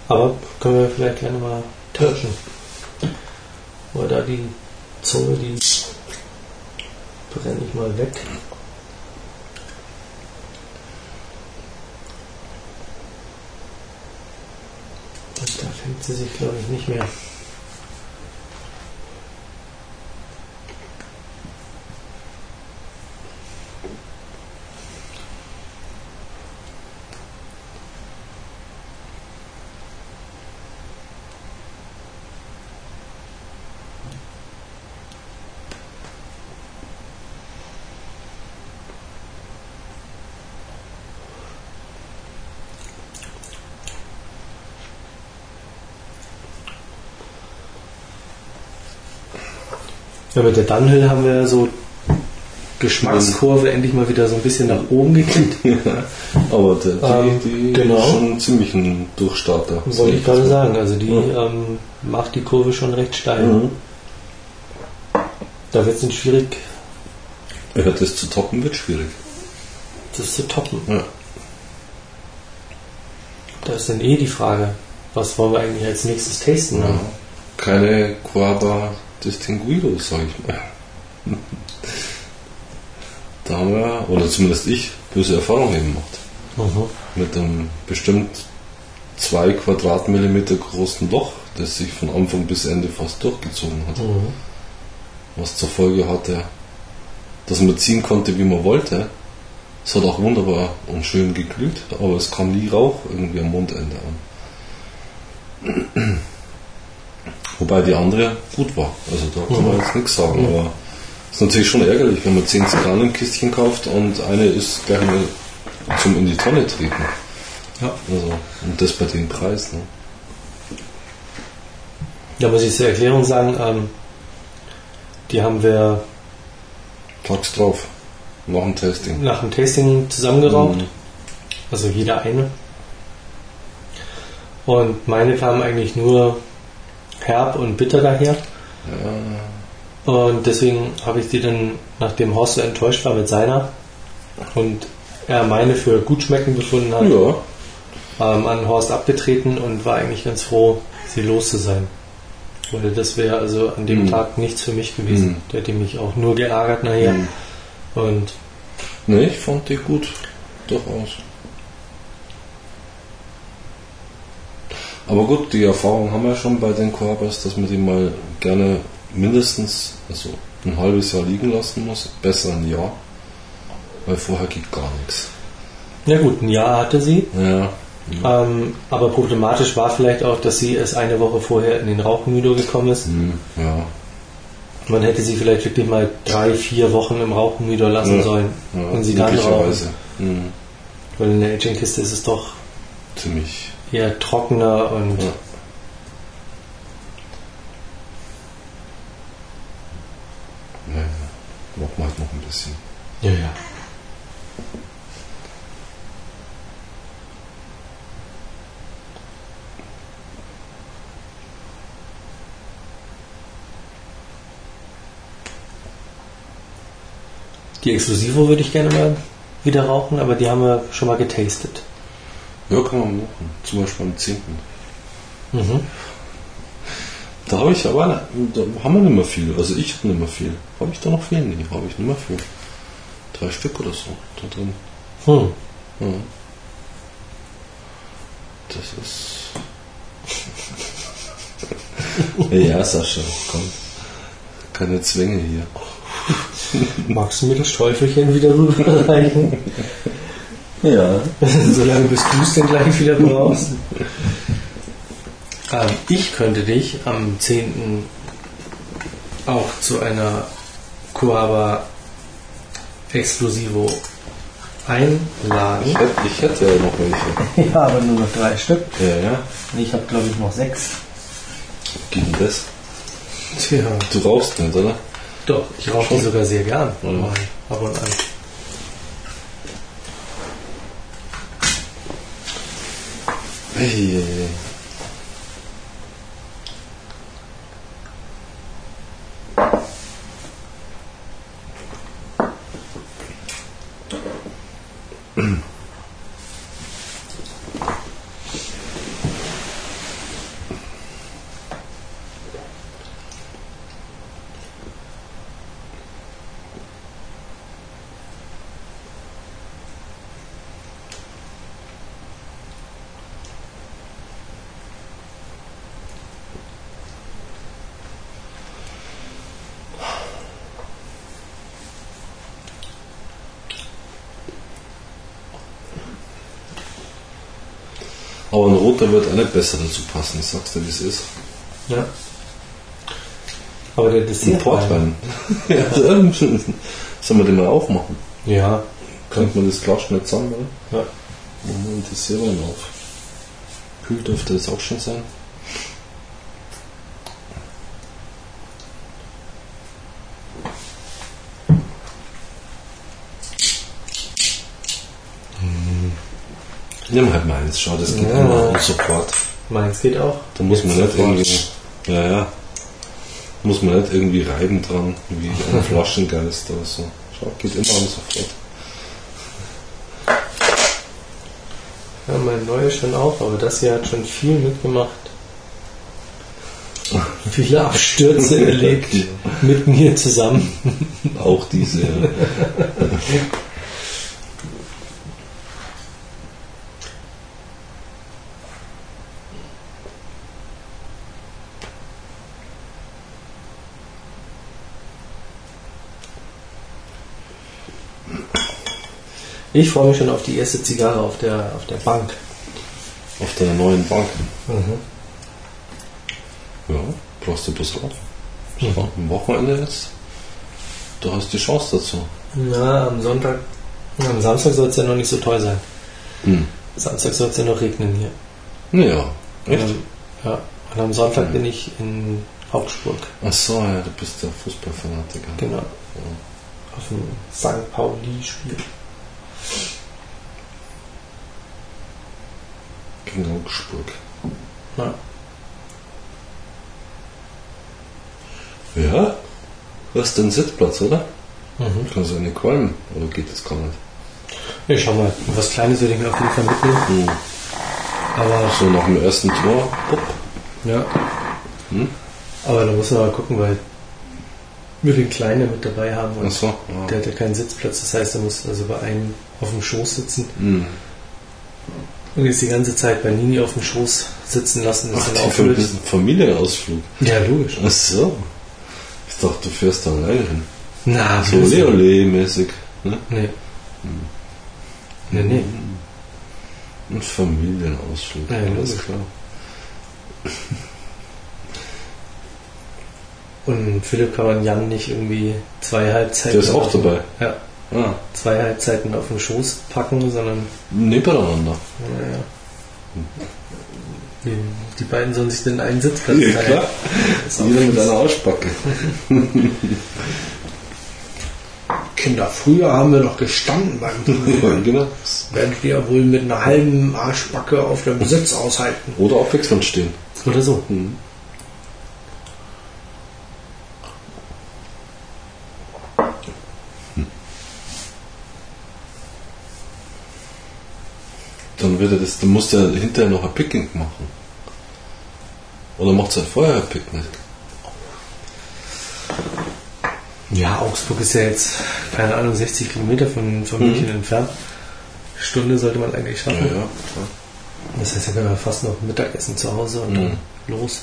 Aber können wir vielleicht gerne mal tauschen. Oder da die Zunge, die brenne ich mal weg. Und da fängt sie sich, glaube ich, nicht mehr. Ja, mit der Dunhill haben wir so Geschmackskurve endlich mal wieder so ein bisschen nach oben gekippt. (laughs) Aber die, Ähm, die genau. ist schon ziemlich ein Durchstarter. Wollte ich gerade sagen. Also die Ja. ähm, macht die Kurve schon recht steil. Mhm. Da wird es nicht schwierig, Ja, das zu toppen wird schwierig. das zu toppen. Ja. Da ist dann eh die Frage, was wollen wir eigentlich als nächstes tasten? Ne? Ja. Keine Quaba Distinguido, sag ich mal. Da haben wir, oder zumindest ich, böse Erfahrungen gemacht. Mhm. Mit einem bestimmt zwei Quadratmillimeter großen Loch, das sich von Anfang bis Ende fast durchgezogen hat. Mhm. Was zur Folge hatte, dass man ziehen konnte, wie man wollte. Es hat auch wunderbar und schön geglüht, aber es kam nie Rauch irgendwie am Mundende an. Wobei die andere gut war. Also da kann man jetzt nichts sagen. Aber es ist natürlich schon ärgerlich, wenn man 10 Zigarren im Kistchen kauft und eine ist gleich mal zum in die Tonne treten. Ja. Also, und das bei dem Preis. Ne? Da muss ich zur Erklärung sagen, ähm, die haben wir Tags drauf. Nach dem Testing. nach dem Tasting zusammengeraubt. Mhm. Also jeder eine. Und meine kamen eigentlich nur herb und bitter daher. Und deswegen habe ich die dann, nachdem Horst so enttäuscht war mit seiner und er meine für gut schmecken befunden hat, Ja, ähm, an Horst abgetreten und war eigentlich ganz froh, sie los zu sein. Weil das wäre also an dem Mhm. Tag nichts für mich gewesen. Mhm. Der hätte mich auch nur geärgert nachher. Mhm. Und Ne, ich fand die gut. Durchaus. Aber gut, die Erfahrung haben wir schon bei den Koabas, dass man die mal gerne mindestens also ein halbes Jahr liegen lassen muss. Besser ein Jahr. Weil vorher geht gar nichts. na gut, ein Jahr hatte sie. Ja. Ähm, aber problematisch war vielleicht auch, dass sie erst eine Woche vorher in den Rauchmüdo gekommen ist. Hm, ja. Man hätte sie vielleicht wirklich mal drei, vier Wochen im Rauchmüdo lassen Ja. sollen. ja und sie dann rauchen. möglicherweise. Hm, Weil in der Aging-Kiste ist es doch ziemlich. Eher trockener und Ja. Ja, machen wir halt noch ein bisschen. ja, ja. Die Exklusivo würde ich gerne mal wieder rauchen, aber die haben wir schon mal getastet. Ja, kann man machen. Zum Beispiel am 10. Mhm. Da habe ich aber, da haben wir nicht mehr viel. Also ich habe nicht mehr viel. Habe ich da noch viel? Nee, habe ich nicht mehr viel. Drei Stück oder so da drin. Hm. Ja. Das ist. (laughs) ja, Sascha, komm. Keine Zwänge hier. Magst du mir das Teufelchen wieder rüberreichen? (laughs) Ja. (laughs) Solange bis du es dann gleich wieder brauchst. Ähm, ich könnte dich am 10. auch zu einer Coaba Exclusivo Ich einladen. hätte, ich hätte ja noch welche. (laughs) Ja, aber nur noch drei Stück. Ja, ja. Ich habe, glaube ich, noch sechs. Geht denn das? Tja, Du rauchst nicht, oder? doch, ich rauche die sogar sehr gern. Ja. Mal ab und an. Eieiei. Aber ein roter wird auch nicht besser dazu passen, ich sag's dir, wie es ist. Ja. Aber der Ein Dessert. Portwein. (laughs) ja, sollen wir den mal aufmachen? Ja. Könnte man das Glas schnell zusammen, oder? ja. Machen wir den Dessertwein auf. Kühl dürfte das auch schon sein. Nimm halt mal eins, schau, das geht Ja. immer und sofort. Meins geht auch. Da muss man Jetzt nicht sofort. irgendwie. Ja, ja. Muss man nicht irgendwie reiben dran, wie ein (laughs) Flaschengeist oder so. Schau, geht immer und sofort. Ja, mein neues schon auch, aber das hier hat schon viel mitgemacht. Viele Abstürze (laughs) erlebt mit mir zusammen. Auch diese. Ja. (laughs) Ich freue mich schon auf die erste Zigarre auf der, auf der Bank. Auf deiner neuen Bank. Mhm. Ja, brauchst du bloß auf. So, am Wochenende jetzt. Du hast die Chance dazu. Na, am Sonntag, am Samstag soll es ja noch nicht so toll sein. Hm. Samstag soll es ja noch regnen hier. Ja, echt? Und, ja, und am Sonntag bin ich in Augsburg. Ach so, ja, du bist der Fußballfanatiker. Genau. Auf dem St. Pauli-Spiel. Gegen Augsburg. Ja. Ja? Du hast den Sitzplatz, oder? Mhm. Kannst du eine qualmen? Oder geht das gar nicht? Ja, schau mal. Was Kleines würde ich mir auf jeden Fall mitnehmen. Hm. Aber, So nach dem ersten Tor. Hopp. ja. Hm? Aber da muss man mal gucken, weil wir den Kleinen mit dabei haben. Und so. Ja. Der hat ja keinen Sitzplatz. Das heißt, er muss also bei einem auf dem Schoß sitzen. Hm. Und jetzt die ganze Zeit bei Nini auf dem Schoß sitzen lassen. Das Ach, ist dann die blöd. diesen Familienausflug. Ja, logisch. Ach so. Ich dachte, du fährst da alleine hin. Na, So ole ole mäßig. Ne? Nee. Nee, nee. Ein Familienausflug. Ja, alles logisch. klar. Und Philipp kann man Jan nicht irgendwie zwei Halbzeiten. Der ist auch dabei. Ja, Ah, zwei Halbzeiten auf den Schoß packen, sondern nebeneinander. naja. Die, die beiden sollen sich denn einen Sitzplatz (laughs) Ja, teilen. klar. Das ist auch Jeder mit einer Arschbacke. (laughs) Kinder, früher haben wir noch gestanden beim Ja, (laughs) genau. Werden wir ja wohl mit einer halben Arschbacke auf dem Sitz aushalten. Oder abwechselnd stehen. Oder so. Mhm. Wird er das, dann muss er hinterher noch ein Picknick machen. Oder macht er vorher ein Picknick? Ja, Augsburg ist ja jetzt, keine Ahnung, 60 Kilometer von, von Mhm. München entfernt. Stunde sollte man eigentlich Ja, schaffen. ja, klar. Das heißt, da können wir fast noch Mittagessen zu Hause und Mhm. dann los.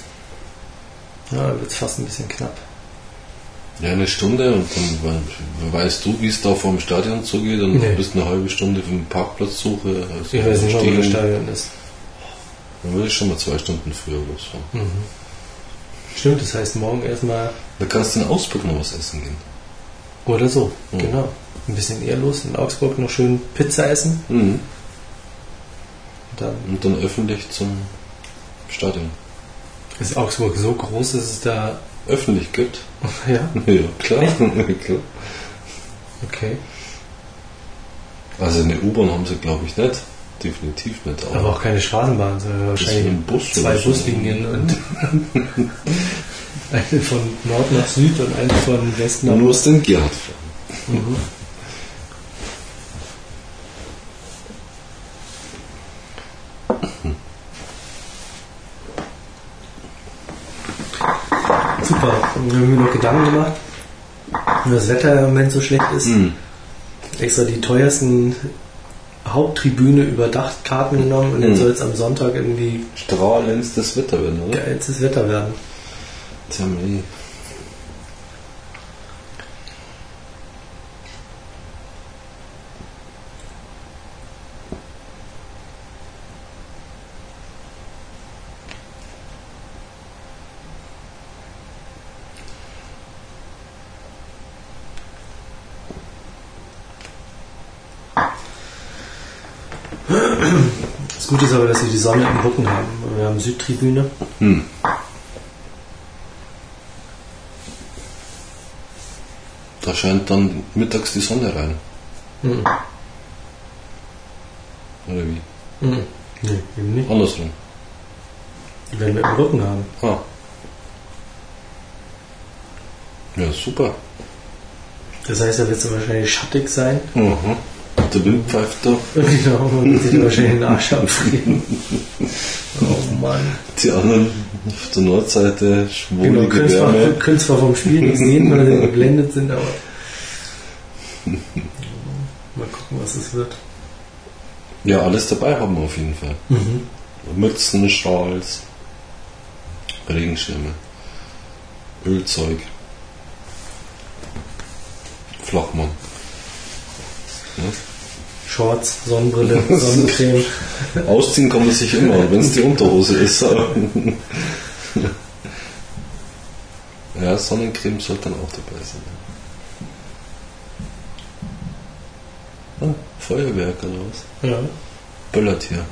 Ja, dann wird es fast ein bisschen knapp. Ja, eine Stunde und dann we- weißt du, wie es da vor dem Stadion zugeht und Nee. du bist eine halbe Stunde vom Parkplatzsuche. Also Ich weiß nicht wo das. Stadion ist. Dann würde ich schon mal zwei Stunden früher losfahren. Mhm. Stimmt, das heißt morgen erstmal Da kannst du in Augsburg noch was essen gehen. oder so. Mhm. Genau. Ein bisschen eher los in Augsburg noch schön Pizza essen. Mhm. Dann Und dann öffentlich zum Stadion. ist Augsburg so groß, dass es da. Öffentlich gibt? Ja, (laughs) Ja, klar. (laughs) klar. okay. Also eine U-Bahn haben sie, glaube ich, nicht. Definitiv nicht. Aber auch keine Straßenbahn, sondern wahrscheinlich ein Bus zwei so. Buslinien und (laughs) eine von Nord nach Süd und eine von West nach Man muss den Gerhard fragen. Mhm. Super. Und wir haben mir noch Gedanken gemacht, wenn das Wetter im Moment so schlecht ist. Mhm. Extra die teuersten Haupttribüne überdacht Karten genommen und jetzt Mhm. soll es am Sonntag irgendwie Strahlendstes Wetter werden, oder? geilstes Wetter werden. Tja, Gute ist aber, dass wir die Sonne im Rücken haben. Wir haben Südtribüne. Hm. Da scheint dann mittags die Sonne rein. Mhm. Oder wie? Mhm. Nee, eben nicht. Andersrum. Die werden wir im Rücken haben. Ah. Ja, super. Das heißt, da wird es wahrscheinlich schattig sein. Mhm. Der Wind pfeift da. (laughs) Genau, man wird sich wahrscheinlich den Arsch abfrieren. Oh Mann. Die anderen auf der Nordseite Genau, schwulige können zwar, können zwar vom Spiel nicht sehen, weil sie geblendet sind, aber. Mal gucken, was es wird. Ja, alles dabei haben wir auf jeden Fall. Mhm. Mützen, Schals, Regenschirme, Ölzeug, Flachmann. Shorts, Sonnenbrille, Sonnencreme. (laughs) Ausziehen kann man sich immer, wenn es die Unterhose ist. (laughs) ja, Sonnencreme sollte dann auch dabei sein. Ah, Feuerwerk oder was? Ja. Böllert hier.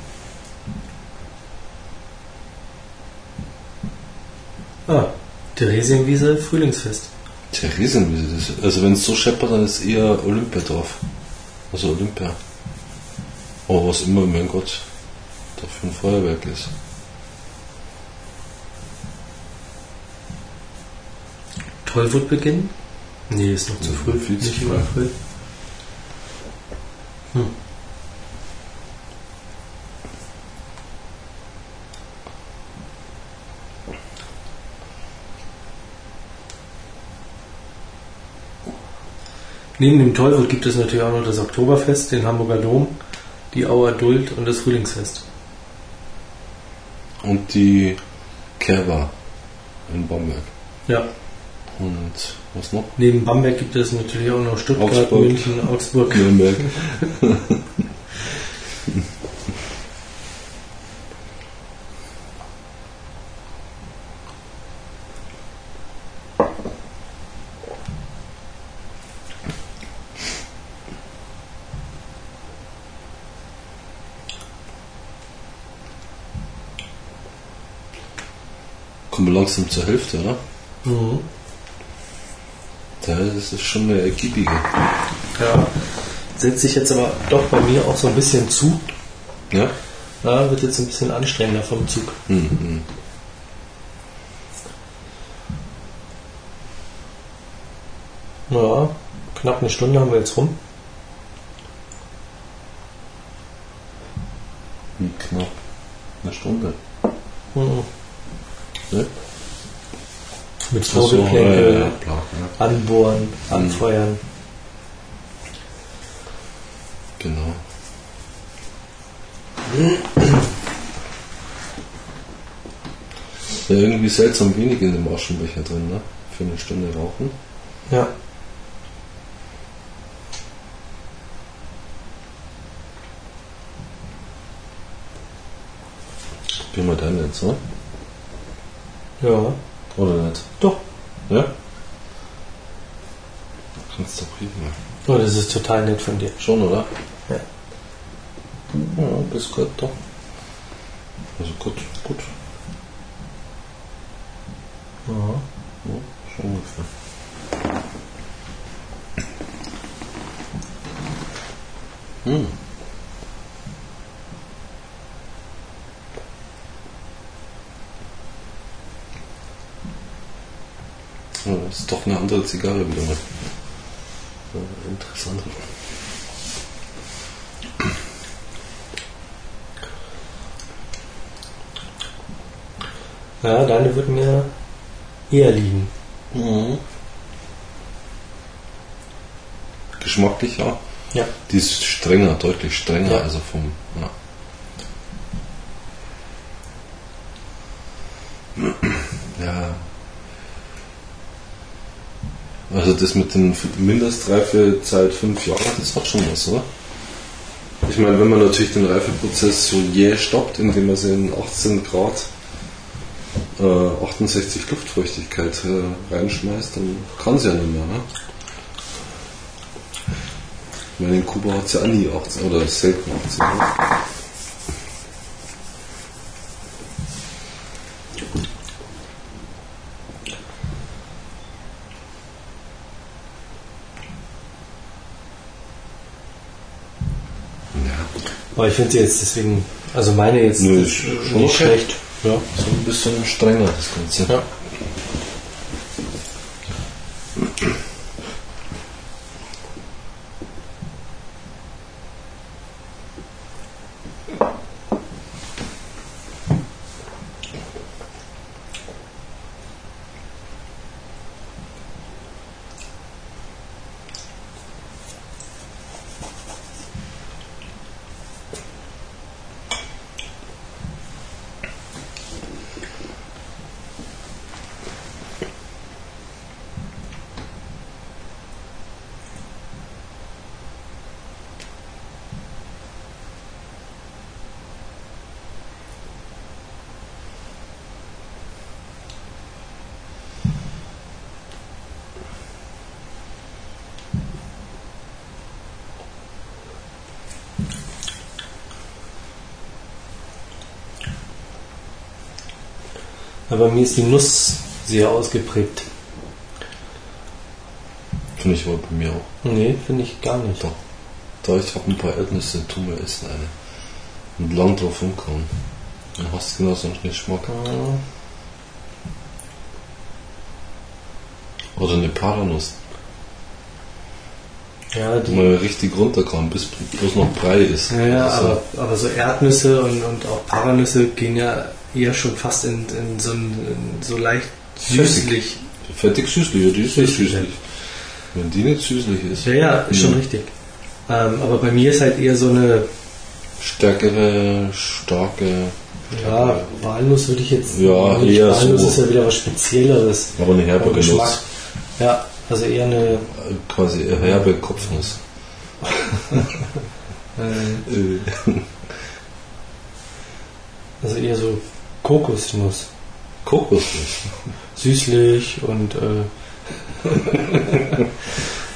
Ah, Theresienwiese, Frühlingsfest. Theresienwiese, also wenn es so scheppert, dann ist eher Olympiadorf. Also Olympia. Oh, was immer, mein Gott, da für ein Feuerwerk ist. Tollwut beginnen? Nee, ist noch zu früh. Viel zu früh. Hm. Neben dem Tollwut gibt es natürlich auch noch das Oktoberfest, den Hamburger Dom, die Auer Duld und das Frühlingsfest. Und die Kerwa in Bamberg. Ja, Und was noch? neben Bamberg gibt es natürlich auch noch Stuttgart, Augsburg. München, Augsburg. Nürnberg. (laughs) Langsam zur Hälfte, oder? Mhm. Das ist schon eine ergiebige. Ja, setzt sich jetzt aber doch bei mir auch so ein bisschen zu. Ja? Ja, wird jetzt ein bisschen anstrengender vom Zug. Mhm. Ja, knapp eine Stunde haben wir jetzt rum. knapp eine Stunde. Mhm. Ne? Mit Ach so, Vorgeplänkel, ja, anbohren, anfeuern. Genau. Ja, irgendwie seltsam wenig in dem Aschenbecher drin, ne? Für eine Stunde rauchen. Ja. Probieren wir deinen jetzt, ne? Ja. Oder nicht? Doch. Ja? Kannst du probieren. Oh, das ist total nett von dir. Schon, oder? Ja. Ja, bis gut, doch. Also gut, gut. Ja. Ja, schon ungefähr. Hm. Ja, das ist doch eine andere Zigarre wieder mal. Ja, interessant. Ja, deine wird mir eher liegen. Mhm. Geschmacklich ja. Ja. Die ist strenger, deutlich strenger, Ja. also vom. Ja. Also das mit den Mindestreifezeit fünf Jahre, das hat schon was, oder? Ich meine, wenn man natürlich den Reifeprozess so jäh stoppt, indem man sie in 18 Grad äh, 68 Luftfeuchtigkeit äh, reinschmeißt, dann kann sie ja nicht mehr. Ne? Ich meine, in Kuba hat sie ja nie 18 oder selten 18. Ne? Aber ich finde sie jetzt deswegen, also meine jetzt Nö, nicht, ist nicht schon okay. schlecht. Ja. so ein bisschen strenger das Ganze. Ja. Aber bei mir ist die Nuss sehr ausgeprägt. Finde ich aber bei mir auch. Nee, finde ich gar nicht. Doch. Da ich habe ein paar Erdnüsse, tu mir essen eine. Und lang drauf umkauen. Dann hast du genau so einen Geschmack. Oder eine Paranuss. Ja, Die mal richtig runterkauen, bis bloß noch Brei ist. ja, ja Also, aber, aber so Erdnüsse und, und auch Paranüsse gehen ja eher schon fast in, in, so, ein, in so leicht süßlich. Fettig süßlich, ja, die ist nicht Süßlich. Wenn die nicht süßlich ist. Ja, ja, ist schon Ja. richtig. Ähm, aber bei mir ist halt eher so eine, Stärkere, starke, ja, Walnuss würde ich jetzt Ja, eher Walnuss so. ist ja wieder was Spezielleres. aber eine herbe Geschmack. Ja, also eher eine, Quasi eine herbe Kopfnuss. (laughs) Äh, also eher so Kokosnuss. Kokosnuss. (laughs) Süßlich und äh, (laughs)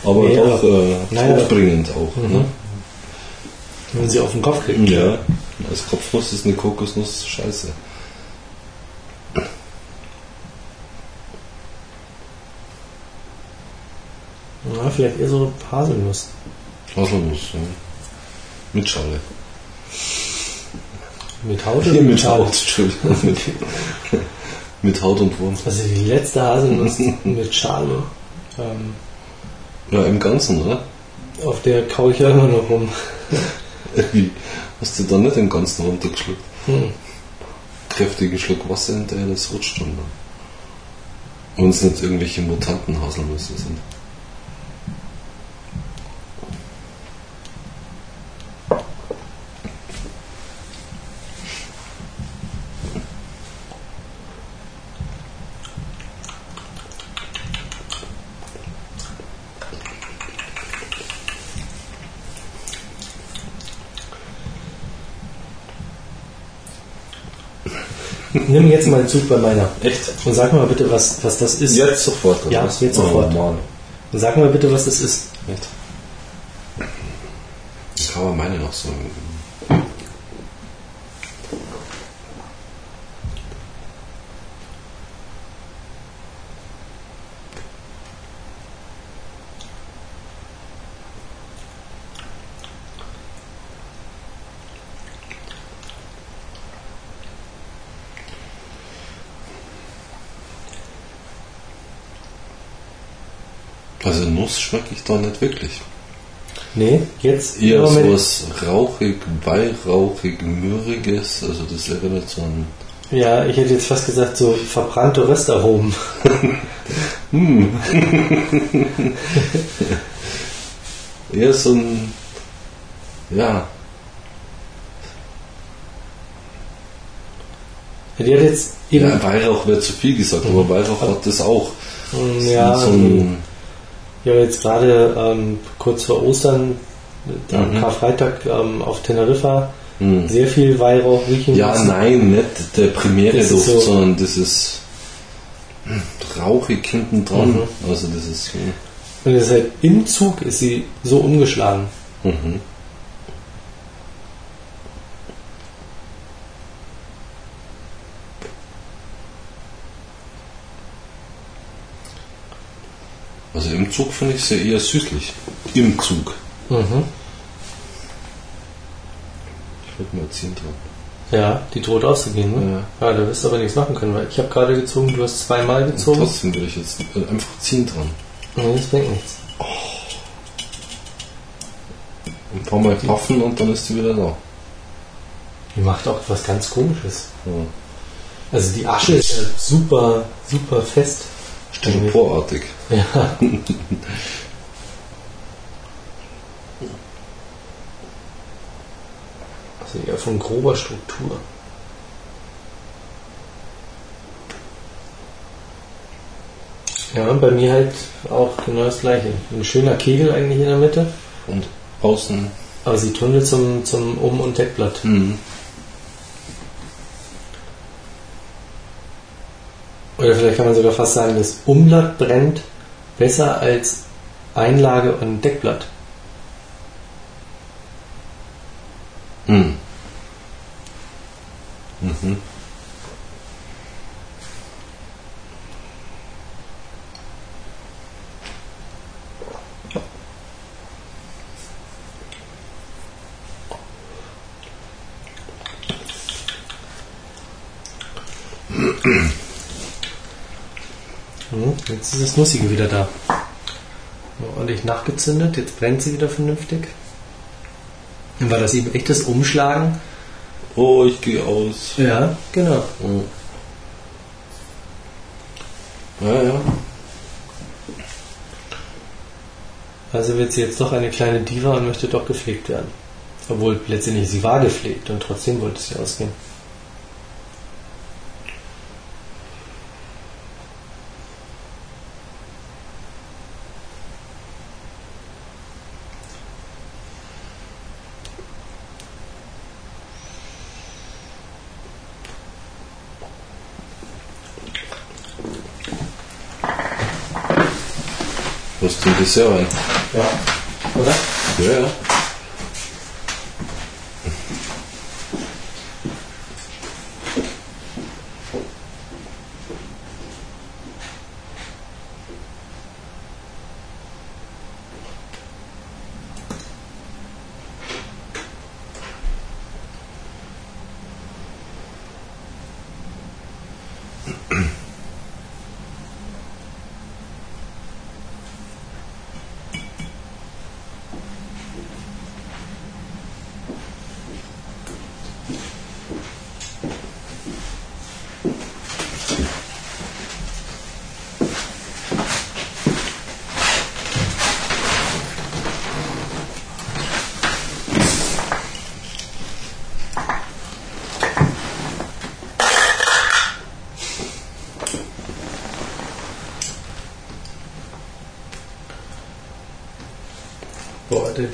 Aber Ja. doch äh, Naja. todbringend auch. Mhm. Ne? wenn sie auf den Kopf kriegt. Ja, als Kopfnuss ist eine Kokosnuss scheiße. Ja, vielleicht eher so Haselnuss. Haselnuss, ja. Mit Schale. Mit Haut Hier mit? Haut, Entschuldigung. (laughs) Mit, mit Haut und Wurm. Also die letzte Haselnuss (laughs) mit Schale. Ähm, Ja, im Ganzen, oder? auf der kaue ich ja immer noch rum. (laughs) Wie? Hast du da nicht den ganzen runtergeschluckt? Hm. Kräftigen Schluck Wasser hinterher, das rutscht dann. Wenn es nicht irgendwelche Mutanten Haselnüsse sind. Nimm jetzt mal einen Zug bei meiner. Echt? Und sag mal bitte, was, was das ist. Jetzt sofort? Ja, was? jetzt sofort. Oh. Und sag mal bitte, was das ist. Echt? Ich habe meine noch so. Also Nuss schmecke ich da nicht wirklich. Nee, jetzt Eher Moment- sowas rauchig, weihrauchig, mürriges. Also das erinnert so an. Ja, ich hätte jetzt fast gesagt, so verbrannte Röstaromen. (laughs) Eher so ein. Ja, Die hat jetzt eben. ja Weihrauch wäre zu viel gesagt, aber Weihrauch hat das auch. Mm, ja, so ein, ja, jetzt gerade ähm, kurz vor Ostern, am Mhm. Karfreitag ähm, auf Teneriffa, Hm. sehr viel Weihrauch riechen Ja, lassen. nein, nicht der primäre Das Duft, so- sondern das ist hm, rauchig hinten dran. Mhm. Also das ist hm, Und halt im Zug ist sie so umgeschlagen. mhm. Also im Zug finde ich sie eher süßlich. Im Zug. Mhm. Ich würde mal ziehen dran. Ja, die droht auszugehen, ne? Ja. da wirst du aber nichts machen können, weil ich habe gerade gezogen, du hast zweimal gezogen. Trotzdem würde ich jetzt äh, einfach ziehen dran. Nee, das bringt nichts. Ein paar Mal paffen und dann ist sie wieder da. Die macht auch was ganz komisches. Ja. Also die Asche ist ja super, super fest. Styroporartig. Ja. Also eher von grober Struktur. Ja, und bei mir halt auch genau das gleiche. Ein schöner Kegel eigentlich in der Mitte, Und außen. aber sie tunnelt zum, zum Um- und Deckblatt. Mhm. Oder vielleicht kann man sogar fast sagen, das Umblatt brennt besser als Einlage und Deckblatt. Mhm. Mhm. Hm, Jetzt ist das Nussige wieder da. Ordentlich nachgezündet, jetzt brennt sie wieder vernünftig. Dann war das eben echtes Umschlagen. Oh, ich gehe aus. Ja, genau. Ja, ja. Also wird sie jetzt doch eine kleine Diva und möchte doch gepflegt werden. Obwohl letztendlich sie war gepflegt und trotzdem wollte sie ausgehen. Was zum Dessert rein? Ja. Oder? Ja, ja.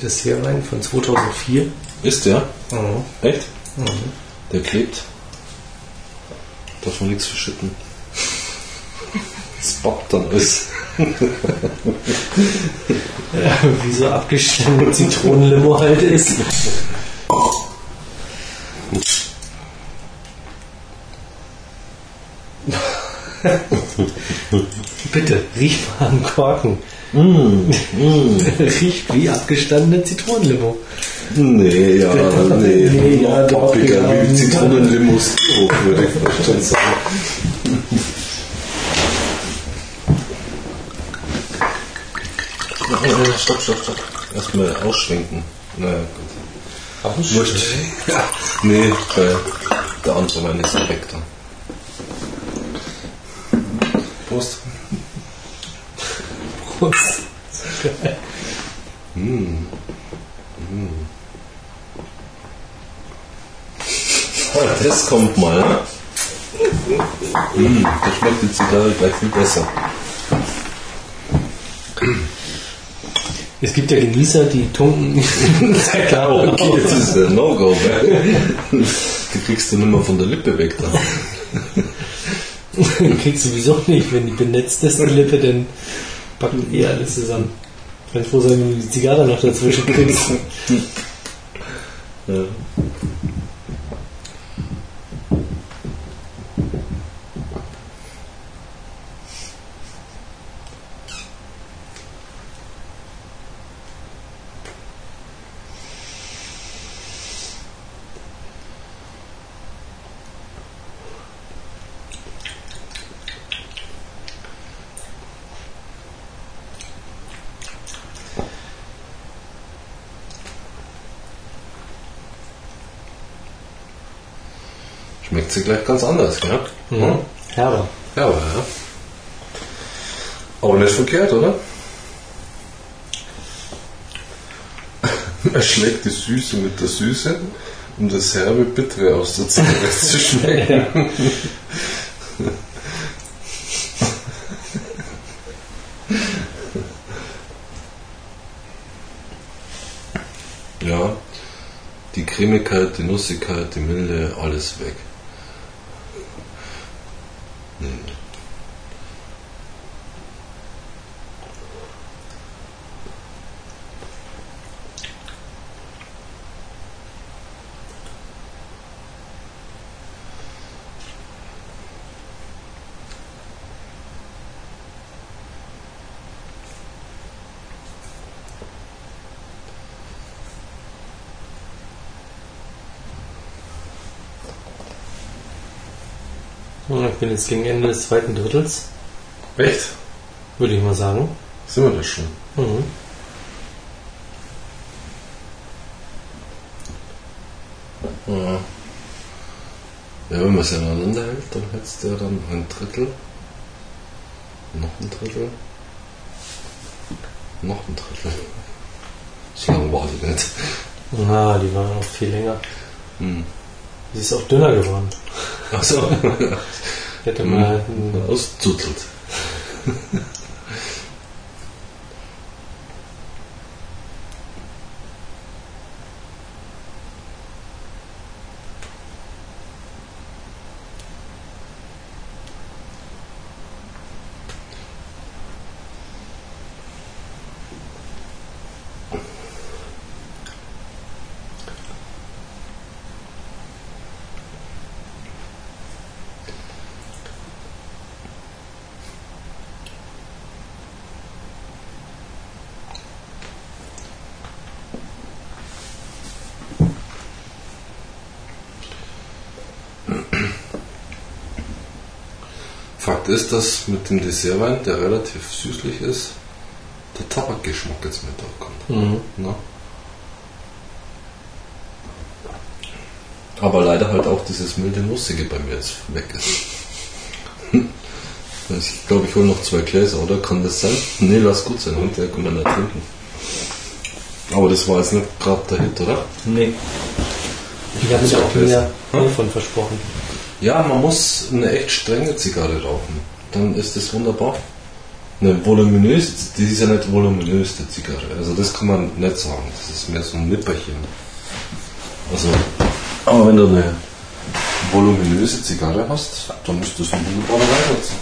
Boah, der Dessertwein von 2004. Ist der? Mhm. Echt? Der klebt. Darf man nichts verschütten. Das bockt dann alles. (laughs) Ja, wie so abgestandene Zitronenlimo halt ist. (laughs) Bitte, riech mal am Korken. (laughs) Riecht wie abgestandene Zitronenlimo. Nee, ja, nee. (laughs) Nee, ja, doch, wie Zitronenlimos, würde ich fast schon sagen. Äh, Stopp, stopp, stopp. Erstmal ausschwenken. Na ja, gut. Wurscht. (laughs) Ja. Nee, weil der andere Wein ist weg dann. Prost. Prost. Ah, das kommt mal. Mm, da schmeckt die Zigarre gleich viel besser. Es gibt ja Genießer, die tunken. (laughs) Sehr klar, Okay, das ist ein No-Go. ne? Die kriegst du nicht mehr von der Lippe weg. Da. (laughs) Kriegst du sowieso nicht, wenn die benetzt ist, die Lippe, dann packt eh alles zusammen. Kann froh sein, wenn du die Zigarre noch dazwischen kriegst. (laughs) Ja. Schmeckt sie gleich ganz anders, gell? Mhm. Herber. Ja, aber ja. Aber nicht verkehrt, oder? (laughs) Er schlägt die Süße mit der Süße, um das herbe Bittere aus der Zigarette zu schmecken. Ja, die Cremigkeit, die Nussigkeit, die Milde, alles weg. Bin jetzt gegen Ende des zweiten Drittels, Echt? würde ich mal sagen. Sind wir das schon? Mhm. Ja. Ja, wenn man es aneinander hält, dann hättest du ja dann ein Drittel. Noch ein Drittel. Noch ein Drittel. So lange war die nicht. Na, die war noch viel länger. Hm. Sie ist auch dünner geworden. Achso. (laughs) hätte mal einen ist, dass mit dem Dessertwein, der relativ süßlich ist, der Tabakgeschmack jetzt mit aufkommt. Mhm. Ne? Aber leider halt auch dieses milde Nussige bei mir jetzt weg ist. (laughs) Also Ich glaube, ich hole noch zwei Gläser, oder? Kann das sein? Nee, lass gut sein. Hinterher können wir nicht trinken. Aber das war jetzt nicht gerade der Hit, oder? Nee. Ich habe mir auch mehr besser. davon versprochen. Ja, man muss eine echt strenge Zigarre rauchen. Dann ist das wunderbar. Ne, voluminös, die ist ja nicht voluminös, die Zigarre. Also das kann man nicht sagen. Das ist mehr so ein Nipperchen. Also, aber wenn du eine voluminöse Zigarre hast, dann ist das ein wunderbarer Weihwurzel.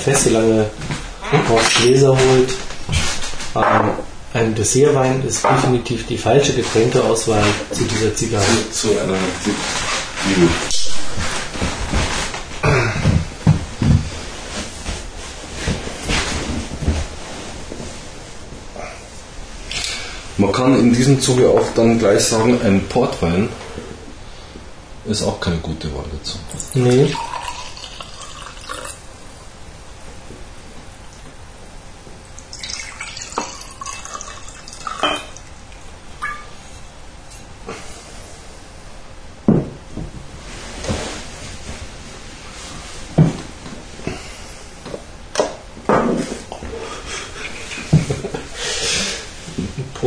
Fest, solange Horst Gläser holt. Ähm, ein Dessertwein ist definitiv die falsche Getränkeauswahl zu dieser Zigarre. zu einer Bibel. Man kann in diesem Zuge auch dann gleich sagen, ein Portwein ist auch keine gute Wahl dazu. Nee.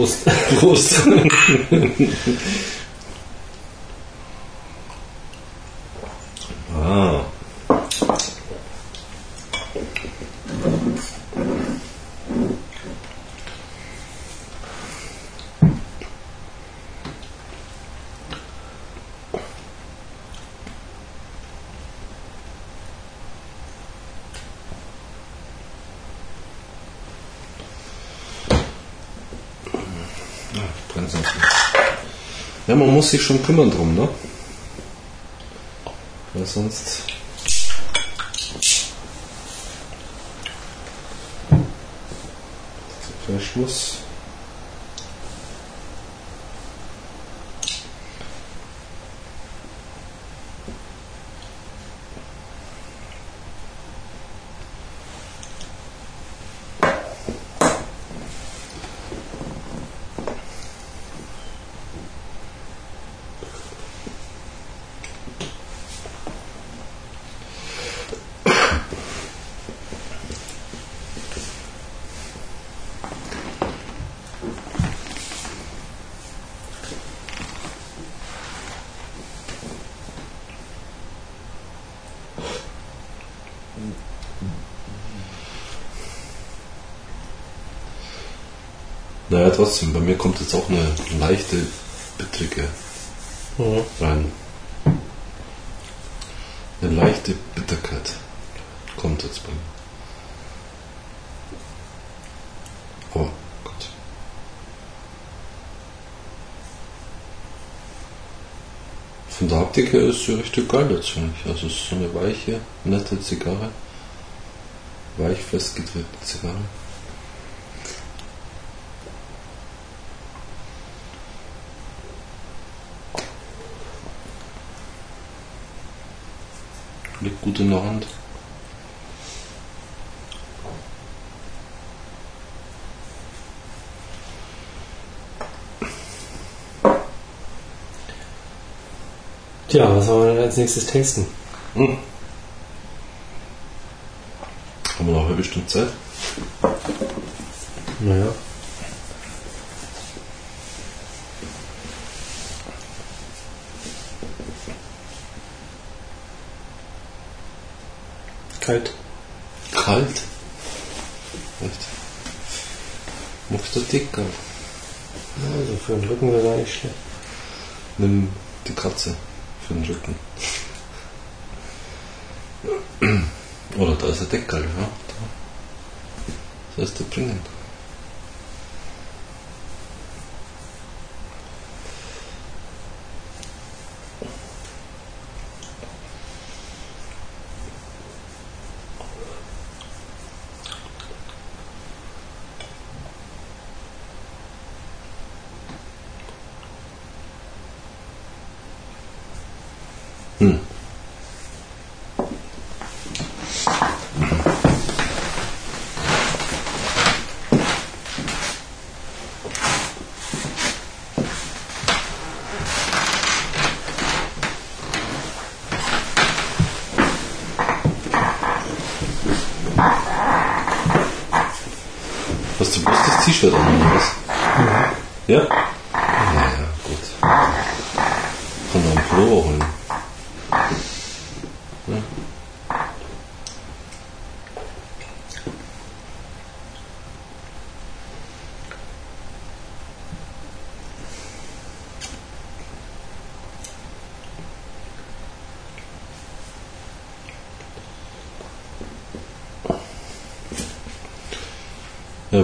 Prost. Prost. ah. Brennt nicht. Ja, man muss sich schon kümmern drum, ne? Weil sonst. Verschluss. Trotzdem, bei mir kommt jetzt auch eine leichte, bittrige Mhm. rein. Eine leichte Bitterkeit kommt jetzt bei mir. Aber gut. Von der Haptik her ist sie richtig geil jetzt, finde ich. Also es ist so eine weiche, nette Zigarre. Weich festgedrückte Zigarre. Liegt gut in der Hand. Tja, was wollen wir denn als nächstes testen? Hm. Haben wir noch eine halbe Stunde Zeit? Naja. Kalt. Kalt. Echt? Magst du dicker? Also für den Rücken wäre nicht schlecht. Nimm die Katze für den Rücken. (clears throat) Oder da ist ein Deckel, ja. Da. Das heißt, der bringen. Hm. Oder was? Ja? Ja, ja, gut. Kann man einen Pullover holen.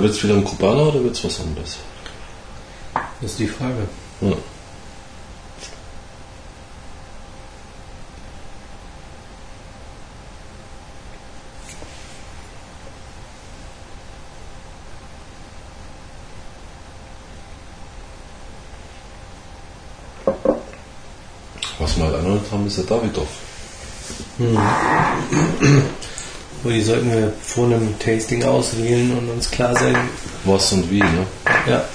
Ja, wird's wieder ein Kubaner oder wird's was anderes? Das ist die Frage. Ja. Was wir halt angemeldet haben, ist der Davidoff. Aber die sollten wir vor einem Tasting auswählen und uns klar sein. Was und wie, ne? Ja.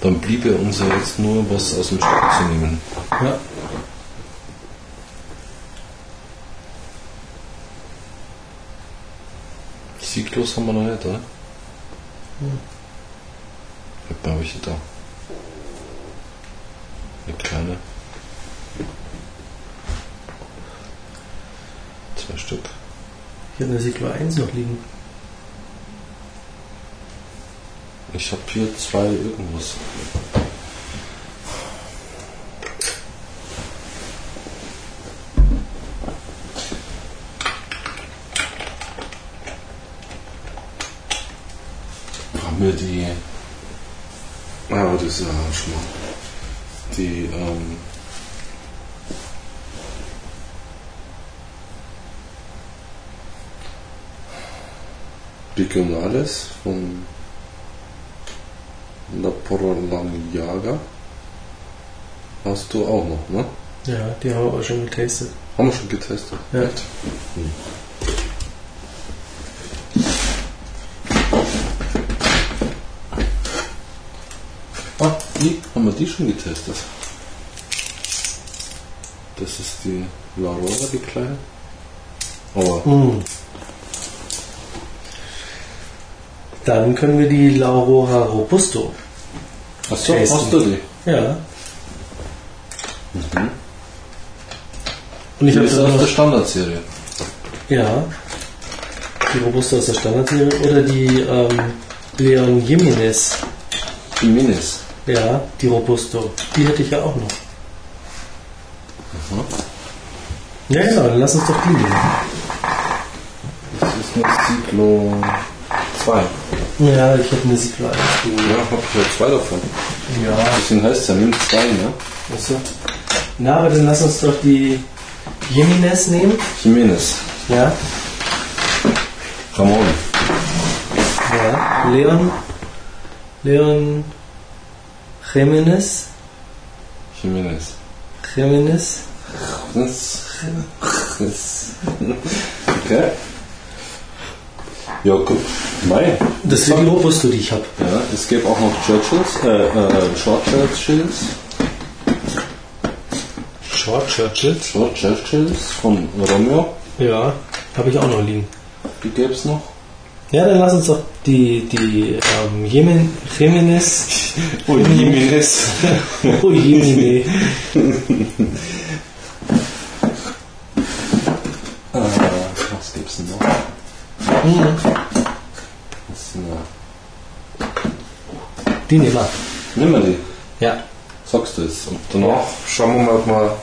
Dann bliebe uns ja jetzt nur was aus dem Stück zu nehmen. ja. Sieglos haben wir noch nicht, oder? Ja, habe ich da. Eine kleine. Zwei Stück. Habe eine Siglo 1 noch liegen. Ich habe hier zwei irgendwas. Haben wir die. Ah, aber das ist ja schon mal. Die, ähm. Regionales von La Porlanjaga. Hast du auch noch, ne? Ja, die haben wir auch schon getastet. Haben wir schon getestet. Ja. Echt? Hm. Ah, die haben wir die schon getestet. Das ist die La Aurora, die kleine. Aber Hm. Dann können wir die Laurora Robusto. Achso, hast du die? Ja. Mhm. Und ich habe ist da aus der Standardserie. ja, die Robusto aus der Standardserie oder die ähm, Leon Jimenez. Minis. Ja, die Robusto. Die hätte ich ja auch noch. Ja, genau, dann lass uns doch die nehmen. Das ist eine Cyclo 2. Ja, ich hätte eine Siglo 1 geholt. Ja, hab ich ja zwei davon. Ja, Deswegen heißt es ja, nimm zwei, ne? achso. Na, aber dann lass uns doch die Jimenez nehmen. Jimenez. Ja. Ramon. Ja. Leon. Leon Jimenez. Jimenez. Jimenez. Das, (laughs) okay. Ja, guck. Mei. Das ist die Robusto, die ich habe. Ja, es gibt auch noch Churchills, äh, äh, Short Churchills. Short Churchill. Short Churchills von Romeo. Ja, habe ich auch noch liegen. Die gäbe es noch. Ja, dann lass uns doch die, die ähm, Jemen, Jimenez. Und Jimenez. (laughs) Oh, Jemine. (laughs) äh, was gibt's denn noch? Mhm. Das ist eine, Die nehmen wir. nimm mal die. Ja. Sagst du es. Und danach schauen wir mal, ob wir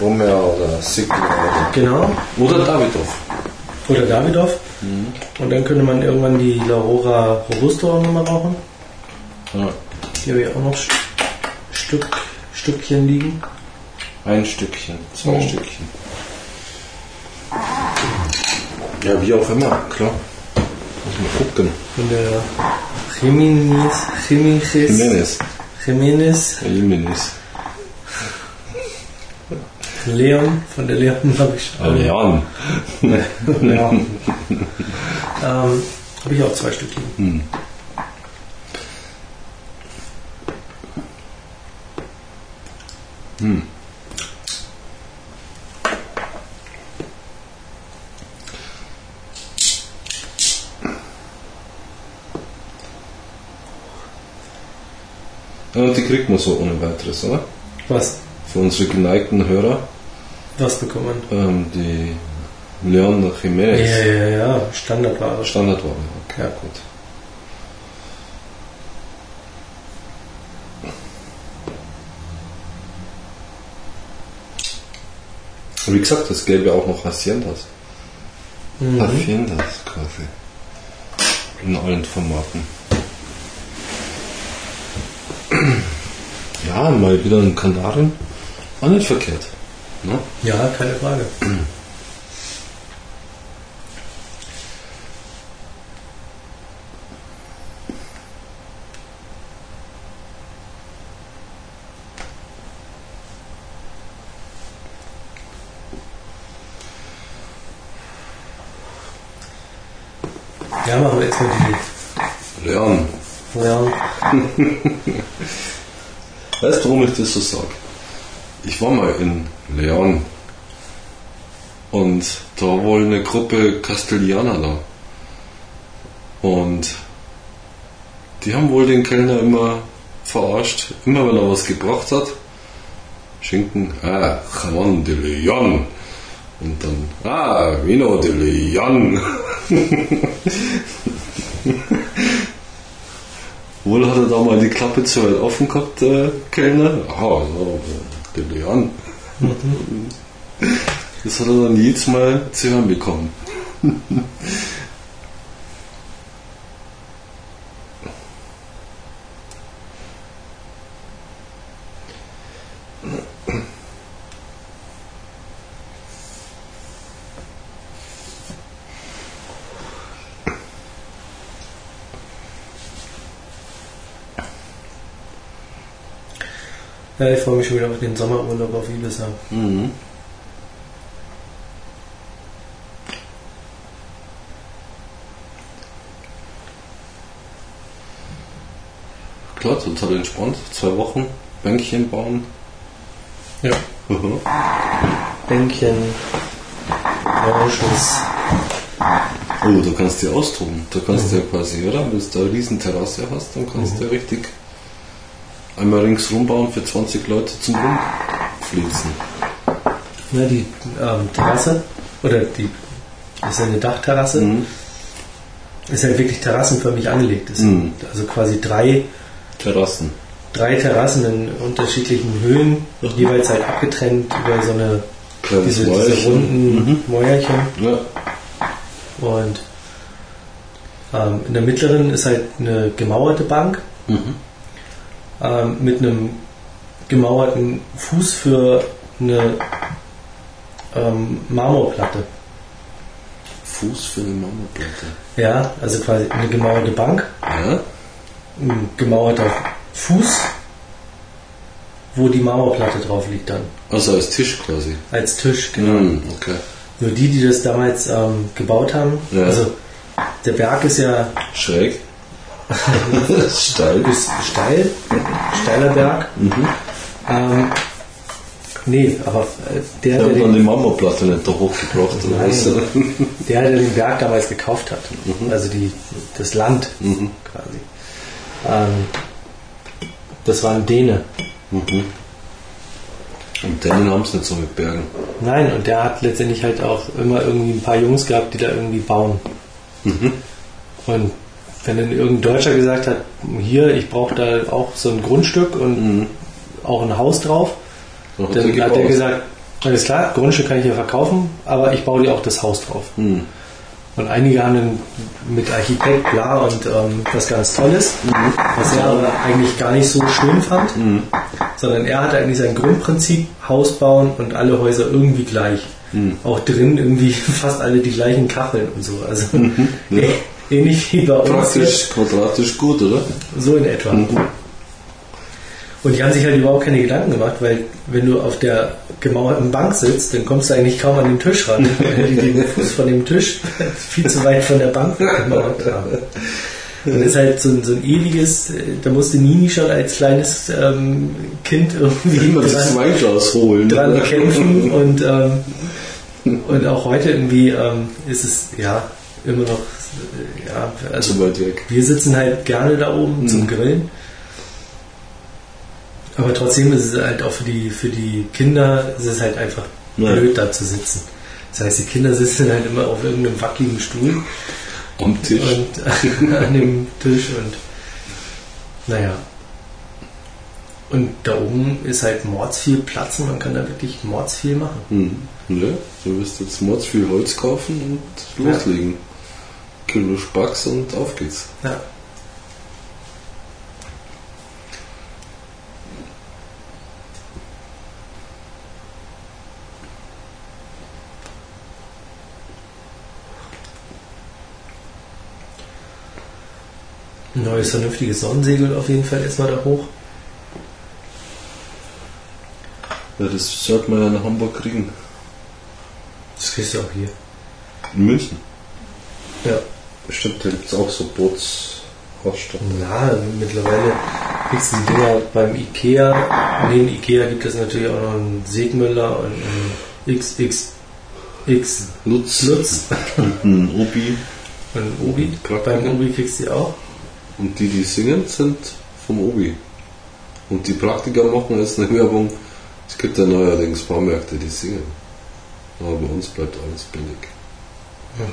Romeo oder Sigma oder, Genau. oder Davidoff. Oder Davidoff. Und dann könnte man irgendwann die Laurora Robusto auch nochmal rauchen. Ja. Hier habe ich auch noch St- Stück, Stückchen liegen. Ein Stückchen, zwei Oh. Stückchen. Ja, wie auch immer, klar. Muss mal gucken. Von der Jimenez. Jimenez, Ja, Jimenez. Leon, von der Leon habe ich schon. Leon. (laughs) Ja. ähm, habe ich auch zwei Stück liegen. Ja, und die kriegt man so ohne weiteres, oder? Was? Für unsere geneigten Hörer, Was bekommt man? ähm, die Leon Ja, Jiménez ja, ja, Standardware. Standardware. Okay, Ja. gut. Wie gesagt, es gäbe auch noch Haciendas. Mhm. Haciendas quasi. In allen Formaten. (clears throat) Ja, mal wieder ein Kanarien. Auch nicht verkehrt. Ne? Ja, keine Frage. (clears throat) Ja, machen wir jetzt mal Leon, die. Ja, (laughs) weißt du, warum ich das so sage? Ich war mal in Leon und da war wohl eine Gruppe Castellaner da. Und die haben wohl den Kellner immer verarscht. Immer wenn er was gebracht hat, Schinken, ah, Jamon de Leon. Und dann, ah, Vino de Leon. (laughs) Wohl hat er da mal die Klappe zu weit offen gehabt, der Kellner. Aha, so, der Leon. Das hat er dann jedes Mal zu hören bekommen. Ja, ich freue mich schon wieder auf den Sommerurlaub auf Ibiza. Mhm. Klar, total entspannt. Zwei Wochen, Bänkchen bauen. Ja. Mhm. Bänkchen, Oranges. Oh, du kannst dir austoben. Du kannst ja quasi, oder? Wenn du da eine riesen Terrasse hast, dann kannst du ja richtig einmal ringsrum bauen für 20 Leute zum Rumflitzen. Ne, die ähm, Terrasse, oder die, das ist ja eine Dachterrasse, Mhm. ist halt wirklich terrassenförmig angelegt. Mhm. sind also quasi drei, Terrassen. drei Terrassen in unterschiedlichen Höhen, jeweils halt abgetrennt über so eine diese, diese runden Mäuerchen. Ja. Und ähm, in der mittleren ist halt eine gemauerte Bank Mhm. Ähm, mit einem gemauerten Fuß für eine ähm, Marmorplatte. Fuß für eine Marmorplatte. Ja, also quasi eine gemauerte Bank, Ja? ein gemauerter Fuß, wo die Marmorplatte drauf liegt dann. Also als Tisch quasi. Als Tisch, genau. Mhm, okay. Nur die, die das damals ähm, gebaut haben, Ja. also der Berg ist ja Schräg. Steil. ist steil, steiler Berg. Mhm. Ähm, nee, aber äh, der, der habe dann den, die Marmorplatte nicht da hochgebracht. was? der, der den Berg damals gekauft hat, also die, das Land Mhm. quasi. Ähm, das war ein Däne. Mhm. Und denen haben es nicht so mit Bergen. Nein, und der hat letztendlich halt auch immer irgendwie ein paar Jungs gehabt, die da irgendwie bauen. Mhm. Und wenn dann irgendein Deutscher gesagt hat, hier, ich brauche da auch so ein Grundstück und Mhm. auch ein Haus drauf, Dann hat dann er hat er gesagt, alles klar, Grundstück kann ich ja verkaufen, aber ich baue dir auch das Haus drauf. Mhm. Und einige haben dann mit Architekt, bla und ähm, was ganz Tolles, was er aber eigentlich gar nicht so schön fand, sondern er hatte eigentlich sein Grundprinzip, Haus bauen und alle Häuser irgendwie gleich. Auch drin irgendwie (laughs) fast alle die gleichen Kacheln und so. Also (laughs) Ja. (laughs) ähnlich wie bei uns Praktisch, jetzt, quadratisch gut, oder? so in etwa. Und die haben sich halt überhaupt keine Gedanken gemacht, weil wenn du auf der gemauerten Bank sitzt, dann kommst du eigentlich kaum an den Tisch ran, (laughs) weil die den Fuß von dem Tisch viel zu weit von der Bank gemauert haben. Und das ist halt so ein, so ein ewiges, da musste Nini schon als kleines ähm, Kind irgendwie Immer das dran, Weinglas holen. dran (laughs) kämpfen und, ähm, und auch heute irgendwie ähm, ist es ja immer noch, ja, also wir sitzen halt gerne da oben zum Grillen. Aber trotzdem ist es halt auch für die, für die Kinder, ist es halt einfach Ja. blöd da zu sitzen. Das heißt, die Kinder sitzen halt immer auf irgendeinem wackeligen Stuhl Am Tisch. und (laughs) an dem Tisch und naja. Und da oben ist halt mords viel Platz und man kann da wirklich mords viel machen. Hm. Ja, du wirst jetzt mords viel Holz kaufen und Ja. Kilo Spacks und auf geht's. Ja. Ein neues vernünftiges Sonnensegel auf jeden Fall erstmal da hoch. Ja, das sollte man ja nach Hamburg kriegen. Das kriegst du auch hier. In München. Ja. Bestimmt, da gibt es auch so Bootsausstattung. Na, mittlerweile kriegst du die Dinger beim Ikea. Neben Ikea gibt es natürlich auch noch einen Segmüller und einen XXX Lutz. Lutz Und ein Obi. und einen Obi. Praktiker. Beim Obi kriegst du die auch. Und die, die singen, sind vom Obi. Und die Praktiker machen jetzt eine Werbung. Es gibt ja neuerdings Baumärkte, die singen. Aber bei uns bleibt alles billig. Ein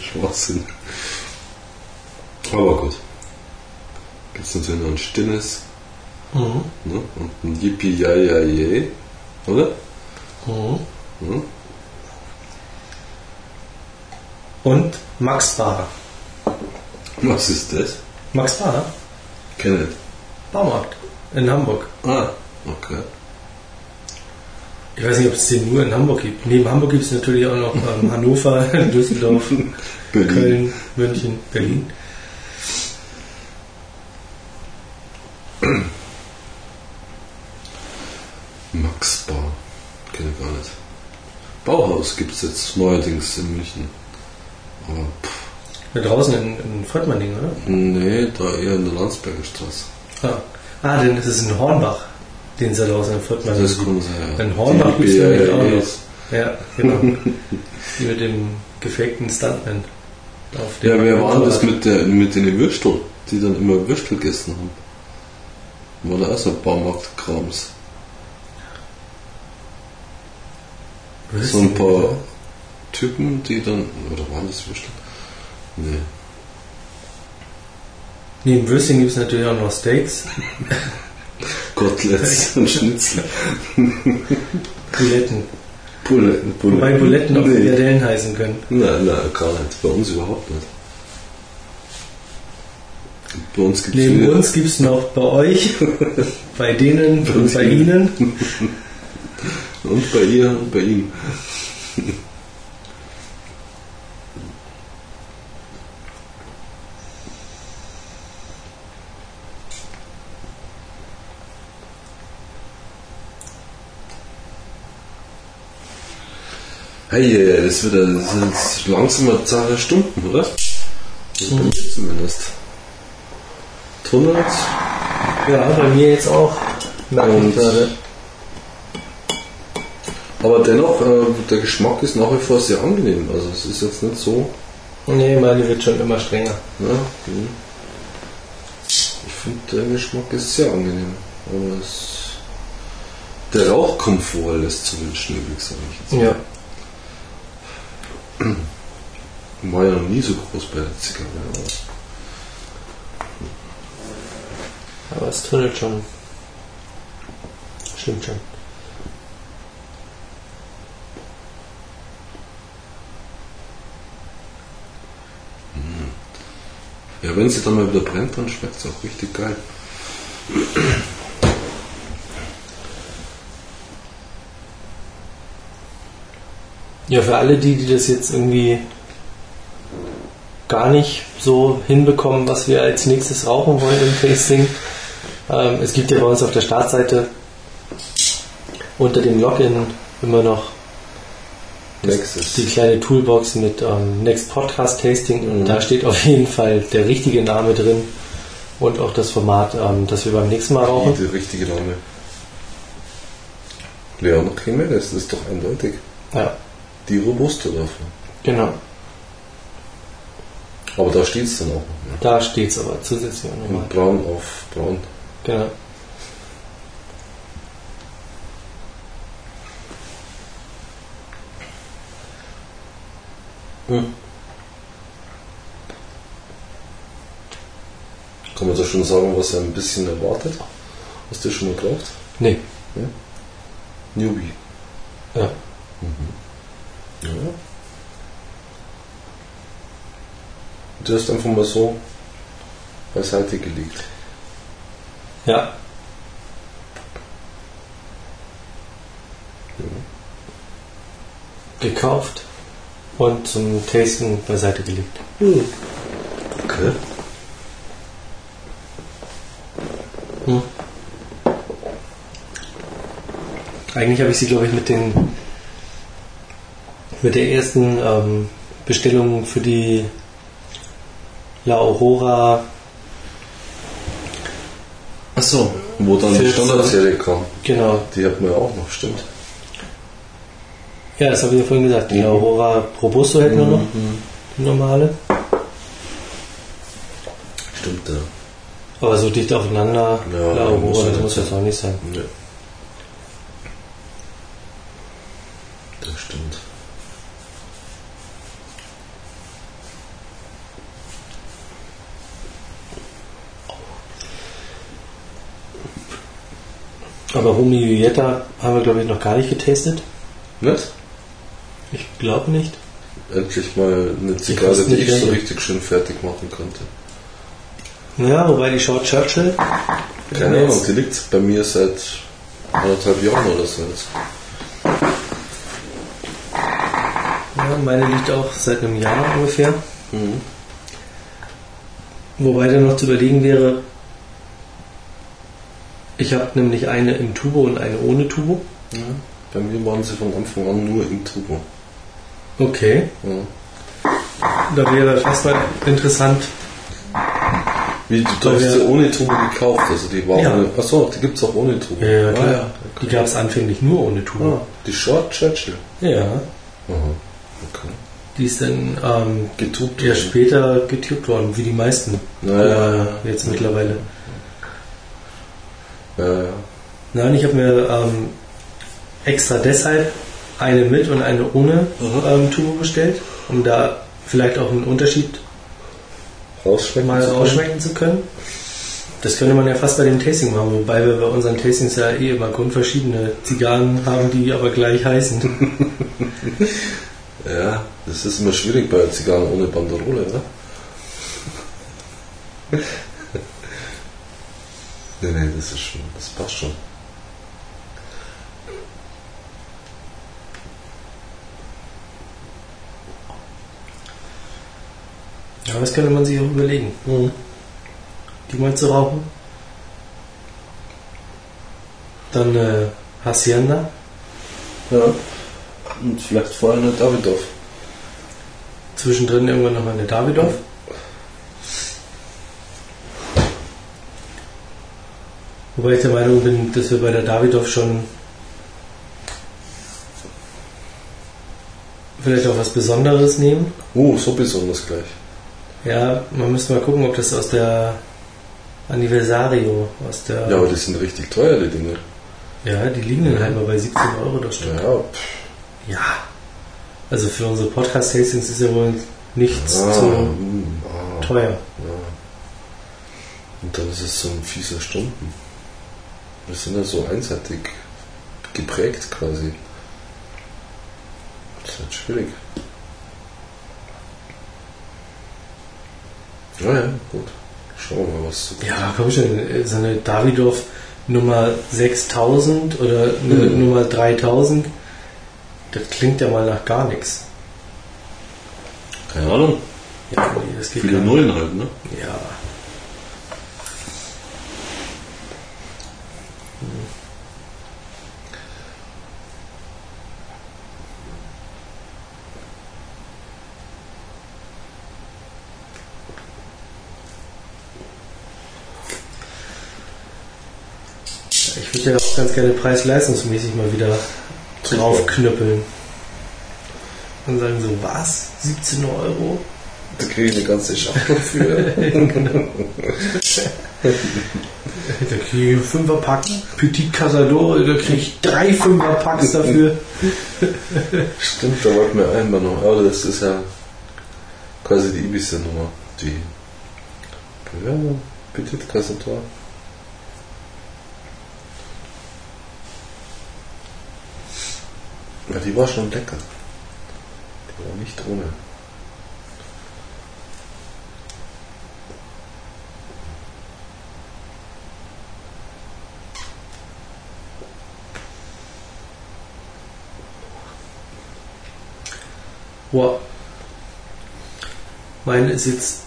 Schwachsinn. Aber gut. Gibt es natürlich noch ein Stinnes Mhm. ne? und ein Yippie ja ja je, oder? Mhm. Mhm. Und Max Bar. Was ist das? Max Bar? Kennet. Baumarkt. In Hamburg. Ah, okay. Ich weiß nicht, ob es den nur in Hamburg gibt. Neben Hamburg gibt es natürlich auch noch ähm, Hannover, (laughs) Düsseldorf, Berlin. Köln, München, Berlin. Max Bar. Kenne ich gar nicht. Bauhaus gibt es jetzt neuerdings in München. Aber pff, Da draußen in, in Volkmanning, oder? nee, da eher in der Landsberger Straße. Ah, ah denn ist in Hornbach, den es da draußen in Volkmanning Das kann sein. ja. In Hornbach gibt es nämlich auch noch. Ja, genau. (laughs) Mit dem gefakten Stuntman. Dem Ja, wer war das mit, der, mit den Würstel, die dann immer Würstel gegessen haben? War da auch so ein Baumarktkrams? So ein paar Typen, die dann. Oder waren das Würstel? Nee. Neben Würstchen gibt es natürlich auch noch Steaks, (laughs) Koteletts und Schnitzel. Buletten. Buletten, Buletten. Wobei Buletten auch nee. Heißen können. Nein, nein, gar nicht. Bei uns überhaupt nicht. Bei uns gibt es Neben uns gibt es noch bei euch, (laughs) bei denen und bei ihnen. (laughs) Und bei ihr und bei ihm. Hey, ja, das wird das jetzt langsam eine Zahl der Stunden, oder? Also bei mir zumindest. Tunnels. Ja, bei mir jetzt auch. Und- gerade. Aber dennoch, äh, der Geschmack ist nach wie vor sehr angenehm. Also es ist jetzt nicht so. Nee, meine wird schon immer strenger. Ja, hm. ich finde, der Geschmack ist sehr angenehm. Aber es, der Rauchkomfort lässt zu wünschen übrig, sage ich jetzt. Ja. War ja noch nie so groß bei der Zigarre. aber- Aber es tunnelt schon. Stimmt schon. Ja, wenn sie dann mal wieder brennt, dann schmeckt es auch richtig geil. Ja, für alle die, die das jetzt irgendwie gar nicht so hinbekommen, was wir als nächstes rauchen wollen im Tasting. Ähm, es gibt ja bei uns auf der Startseite unter dem Login immer noch Nexus. die kleine Toolbox mit ähm, Next Podcast Tasting und Mhm. da steht auf jeden Fall der richtige Name drin und auch das Format, ähm, das wir beim nächsten Mal rauchen. Der richtige Name. Leon Jimenez, das ist doch eindeutig. Ja, die robuste Waffe. Genau. Aber da steht es dann auch. Ne? Da steht es aber zusätzlich auch nochmal. Braun auf braun. Genau. Hm. Kann man da schon sagen, was er ein bisschen erwartet? Hast du schon mal gebraucht? Nee. Ja? Newbie. Ja. Mhm. Ja. Du hast einfach mal so beiseite gelegt. Ja. Gekauft und zum Tasting beiseite gelegt. Okay. Hm. Eigentlich habe ich sie, glaube ich, mit den mit der ersten ähm, Bestellung für die La Aurora, Achso, wo dann die Standardserie kam. genau, Die hat man ja auch noch, stimmt. ja, das habe ich ja vorhin gesagt, die La Aurora Robusto hätten wir noch, die normale, Stimmt, ja. aber so dicht aufeinander, Ja, La muss Aurora, ja das nicht muss sein. jetzt auch nicht sein. ja. Das stimmt. Aber Rumi Julietta haben wir, glaube ich, noch gar nicht getestet. Nicht? Ich glaube nicht. Endlich mal eine Zigarre, die ich so richtig schön fertig machen könnte. Ja, wobei die Short Churchill. Keine Ahnung, die liegt bei mir seit anderthalb Jahren oder so jetzt. Ja, meine liegt auch seit einem Jahr ungefähr. Mhm. Wobei dann noch zu überlegen wäre, ich habe nämlich eine im Tubo und eine ohne Tubo. Ja. Bei mir waren sie von Anfang an nur im Turbo. Okay. Ja. Da wäre fast mal interessant. Wie, du, hast sie ohne Turbo gekauft, also die war Ja. Achso, die gibt es auch ohne Turbo. Ja, ja, klar. Ah, ja. Die gab es anfänglich nur ohne Tubo. Ah, die Short Churchill. Ja. Aha. Okay. Die ist dann ähm, Getubt. eher später getubt worden, wie die meisten. Naja. Äh, jetzt mittlerweile. Ja, ja. Nein, ich habe mir ähm, extra deshalb eine mit und eine ohne Mhm. ähm, Tubo bestellt, um da vielleicht auch einen Unterschied Rausschmecken. mal zu können. rausschmecken zu können. Das könnte man ja fast bei dem Tasting machen, wobei wir bei unseren Tastings ja eh immer grundverschiedene Zigarren haben, die aber gleich heißen. (laughs) Ja, das ist immer schwierig bei Zigarren ohne Banderole, oder? (laughs) nee, nee, das ist schon, das passt schon. Ja, das könnte man sich auch überlegen, die mal zu rauchen. Dann äh, Hacienda. Ja. Und vielleicht vorher eine Davidoff. Zwischendrin irgendwann noch eine Davidoff. Wobei ich der Meinung bin, dass wir bei der Davidoff schon vielleicht auch was Besonderes nehmen. Oh, so besonders gleich. Ja, man müsste mal gucken, ob das aus der Anniversario, aus der. Ja, aber die sind richtig teuer, die Dinge. Ja, die liegen dann halt mal bei 17 Euro das Stück. Ja, pff, Ja. Also für unsere Podcast-Tastings ist ja wohl nichts ah, zu mm, ah, teuer. ja. Und dann ist es so ein fieser Stunden. Wir sind ja so einseitig geprägt quasi. Das ist halt schwierig. Ja, ja, gut. Schauen wir mal, was so Ja, komm schon, so eine Davidoff Nummer 6000 oder Mhm. Nummer 3000, das klingt ja mal nach gar nichts. Keine Ahnung. Ja, nee, das geht Viele. Nullen halt, ne? Ja. Ich würde ja auch ganz gerne preis-leistungsmäßig mal wieder draufknüppeln. Und sagen so, was? 17 Euro? Da kriege ich eine ganze Schachtel für. (laughs) Da kriege ich einen Fünferpack Petit Casadore, da kriege ich drei Fünferpacks dafür. Stimmt, da wollten wir einmal noch. Aber das ist ja quasi die Ibiza-Nummer. Die Bewerbung bittet Ja, die war schon lecker. Die war nicht ohne. Boah. Meine ist jetzt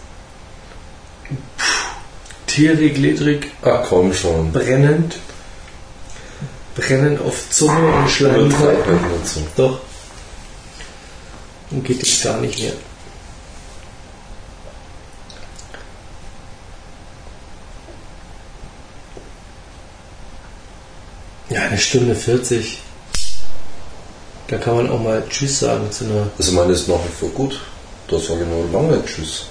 tierig, ledrig, Ach komm schon. brennend. Brennend auf Zunge und Schleim. Übertreib nicht so. Doch. Und geht jetzt gar nicht mehr. Ja, eine Stunde 40. Da kann man auch mal Tschüss sagen zu einer. Also meine ist nach wie vor gut. Da sage ich nur lange Tschüss.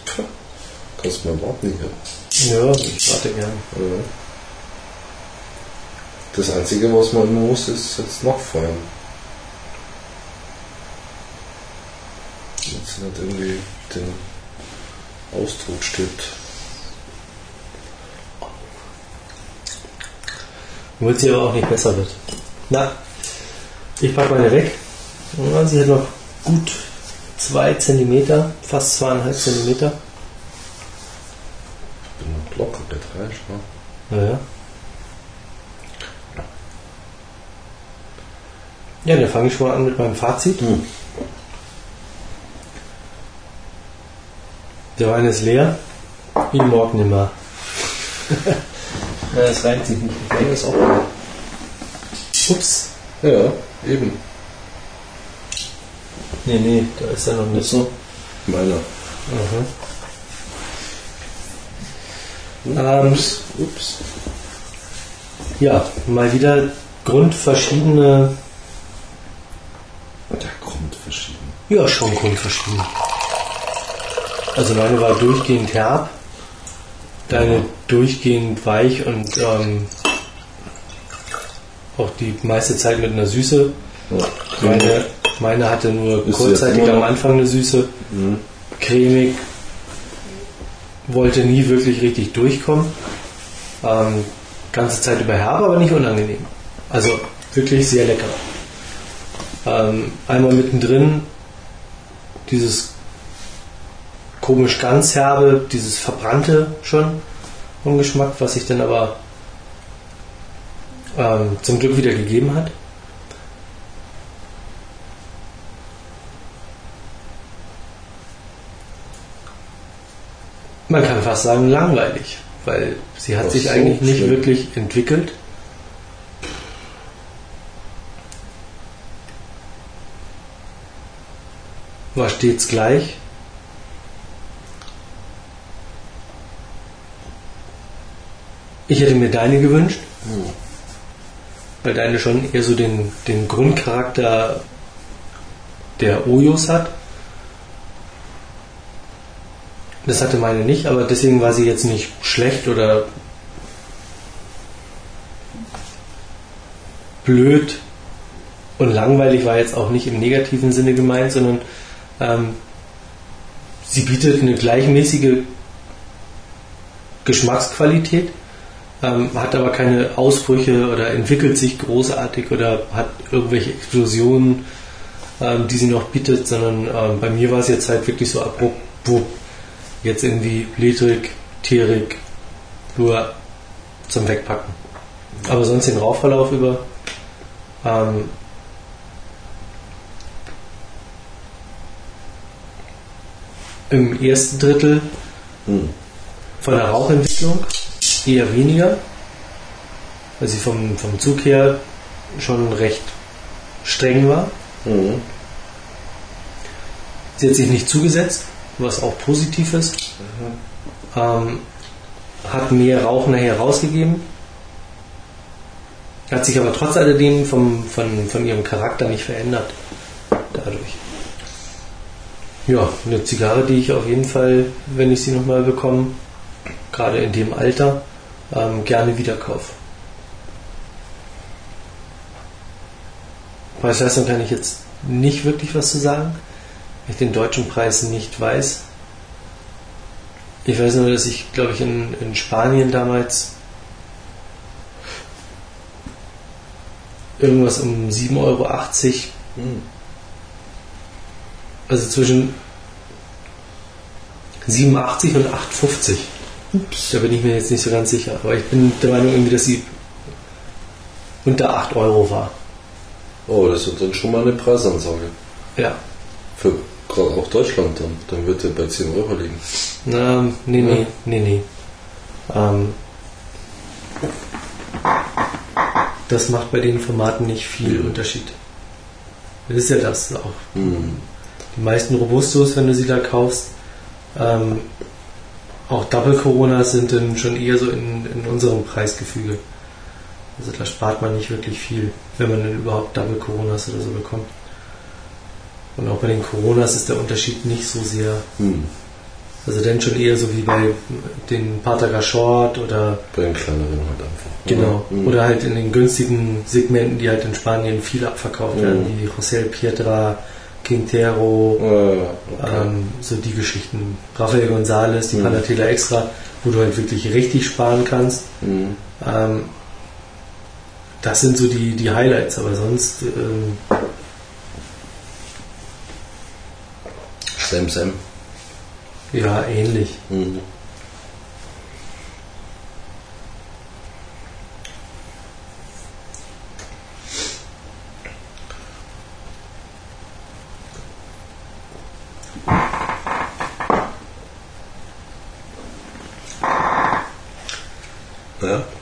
Kannst du mir warten hier. Ja, ich warte gern. Ja. Das Einzige, was man immer muss, ist jetzt nachfeuern. Jetzt nicht irgendwie den Ausdruck stirbt. Womit sie aber auch nicht besser wird. Na, ich packe meine weg. Ja, sie hat noch gut 2 cm, fast 2,5 cm. Ich bin noch locker bei drei, schau. Naja. Ja, dann fange ich schon mal an mit meinem Fazit. Hm. Der Wein ist leer, wie morgen nimmer. (laughs) ja, das reimt sich nicht. Ich denke, ist auch leer. Ups. Ja, eben. Nee, nee, da ist er noch nicht. so? Meiner. Mhm. Ähm, Ups. Ja, mal wieder grundverschiedene, Der kommt verschieden. Ja schon grundverschieden. Also meine war durchgehend herb, deine durchgehend weich und ähm, auch die meiste Zeit mit einer Süße. Meine, meine hatte nur Ist kurzzeitig am Anfang eine Süße, Mhm. cremig, wollte nie wirklich richtig durchkommen. Ähm, ganze Zeit über herb, aber nicht unangenehm. Also wirklich sehr lecker. Ähm, einmal mittendrin dieses komisch ganz herbe, dieses verbrannte schon vom Geschmack, was sich dann aber ähm, zum Glück wieder gegeben hat. Man kann fast sagen langweilig, weil sie hat Ach sich so, eigentlich nicht schlimm. wirklich entwickelt. War stets gleich. Ich hätte mir deine gewünscht, weil deine schon eher so den, den Grundcharakter der Ojos hat. Das hatte meine nicht, aber deswegen war sie jetzt nicht schlecht oder blöd und langweilig war jetzt auch nicht im negativen Sinne gemeint, sondern ähm, sie bietet eine gleichmäßige Geschmacksqualität, ähm, hat aber keine Ausbrüche oder entwickelt sich großartig oder hat irgendwelche Explosionen, ähm, die sie noch bietet, sondern ähm, bei mir war es jetzt halt wirklich so abrupt, wupp, jetzt irgendwie ledrig, tierig, nur zum Wegpacken. Aber sonst den Rauchverlauf über im ersten Drittel Hm. von der Rauchentwicklung eher weniger, weil sie vom, vom Zug her schon recht streng war. Mhm. Sie hat sich nicht zugesetzt, was auch positiv ist. Ähm, hat mehr Rauch nachher rausgegeben. Hat sich aber trotz alledem vom, von, von ihrem Charakter nicht verändert. Dadurch. Ja, eine Zigarre, die ich auf jeden Fall, wenn ich sie nochmal bekomme, gerade in dem Alter, ähm, gerne wieder kaufe. Preis-Leistung kann ich jetzt nicht wirklich was zu sagen, weil ich den deutschen Preis nicht weiß. Ich weiß nur, dass ich, glaube ich, in, in Spanien damals irgendwas um 7,80 Euro. Also zwischen 87 und 8,50. Da bin ich mir jetzt nicht so ganz sicher, aber ich bin der Meinung irgendwie, dass sie unter 8 Euro war. Oh, das ist dann schon mal eine Preisansage. Ja. Für gerade auch Deutschland dann. Dann wird er bei 10 Euro liegen. Na, nee, nee, Ja. nee, nee. Ähm, das macht bei den Formaten nicht viel Mhm. Unterschied. Das ist ja das auch. Hm. Die meisten Robustos, wenn du sie da kaufst, ähm, auch Double Coronas sind dann schon eher so in, in unserem Preisgefüge. Also da spart man nicht wirklich viel, wenn man denn überhaupt Double Coronas oder so bekommt. Und auch bei den Coronas ist der Unterschied nicht so sehr. Hm. Also dann schon eher so wie bei den Pataga Short oder Bei den kleineren halt einfach. genau. Hm. Oder halt in den günstigen Segmenten, die halt in Spanien viel abverkauft werden, Mhm. wie José Pietra, Quintero, Äh, okay. ähm, so die Geschichten. Rafael González, die Mhm. Palatela Extra, wo du halt wirklich richtig sparen kannst. Hm. Ähm, das sind so die, die Highlights, aber sonst ähm, Sam Sam. ja ähnlich. Hm.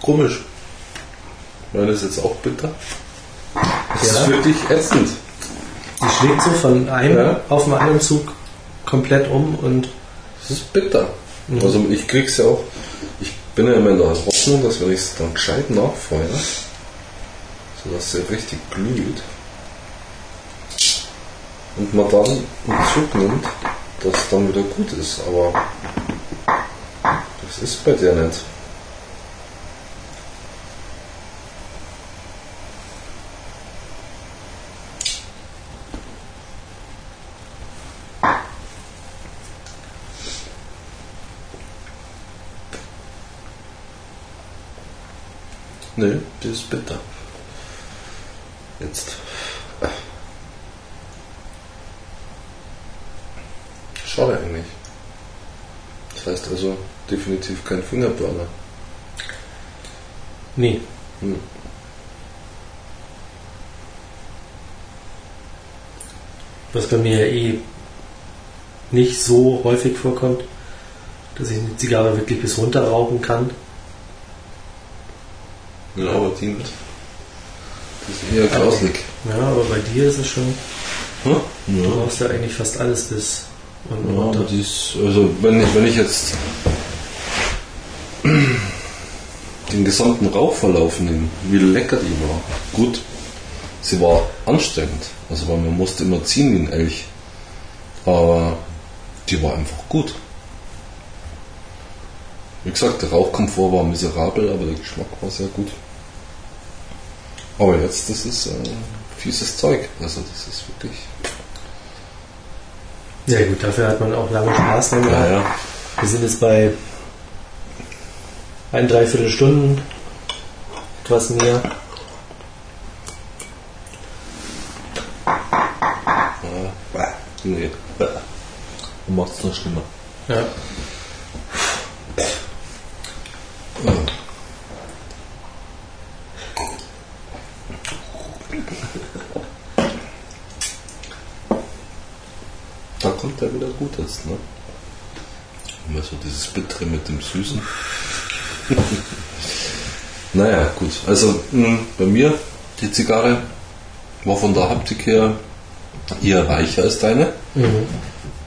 Komisch. Meine ist jetzt auch bitter. Das Ja. ist wirklich ätzend. Die schlägt so von einem Ja. auf den anderen Zug komplett um und Das ist bitter. Mhm. Also ich krieg's ja auch, ich bin ja immer in der Hoffnung, dass wenn ich es dann gescheit nachfeuere, sodass sie richtig glüht und man dann einen Zug nimmt, dass es dann wieder gut ist. Aber das ist bei der nicht. Nee, die ist bitter. Jetzt. Schade eigentlich. Das heißt also definitiv kein Fingerburner. nee. Hm. Was bei mir ja eh nicht so häufig vorkommt, dass ich eine Zigarre wirklich bis runter rauchen kann. Ja, aber die nicht. Die ist eher grauslig. Ja, aber bei dir ist es schon, Hm? du Ja. brauchst ja eigentlich fast alles bis unten Ja, runter. aber die ist, also wenn ich, wenn ich jetzt den gesamten Rauchverlauf nehme, wie lecker die war. Gut, sie war anstrengend, also weil man musste immer ziehen wie ein Elch, aber die war einfach gut. Wie gesagt, der Rauchkomfort war miserabel, aber der Geschmack war sehr gut. Aber jetzt, das ist äh, fieses Zeug, also das ist wirklich... Ja gut, dafür hat man auch lange Spaß dran Ja, gehabt. ja. Wir sind jetzt bei ein, dreiviertel Stunden, etwas mehr. Nee. Du machst es noch schlimmer. Ja. Er wieder gut jetzt, ne? Immer so dieses Bittere mit dem Süßen. (laughs) naja, gut. Also mh, bei mir, die Zigarre war von der Haptik her eher weicher als deine. Mhm.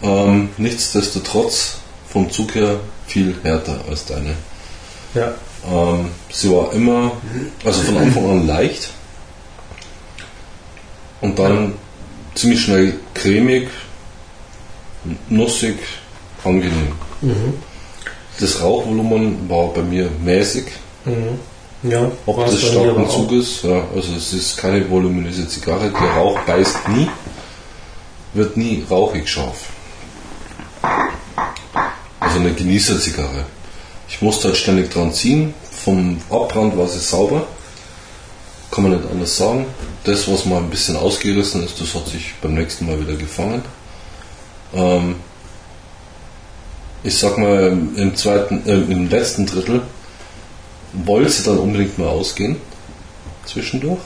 Ähm, nichtsdestotrotz vom Zug her viel härter als deine. Ja. Ähm, sie war immer, also von Anfang an leicht und dann ziemlich schnell cremig, nussig, angenehm. Mhm. Das Rauchvolumen war bei mir mäßig, Mhm. Ja, ob mir starken aber auch. Zuges. Ja, also es ist keine voluminöse Zigarre, der Rauch beißt nie, wird nie rauchig scharf. Also so eine Genießerzigarre. Ich musste halt ständig dran ziehen. Vom Abbrand war sie sauber. Kann man nicht anders sagen. Das, was mal ein bisschen ausgerissen ist, das hat sich beim nächsten Mal wieder gefangen. Ähm, ich sag mal, im zweiten, äh, im letzten Drittel wollte sie dann unbedingt mal ausgehen. Zwischendurch.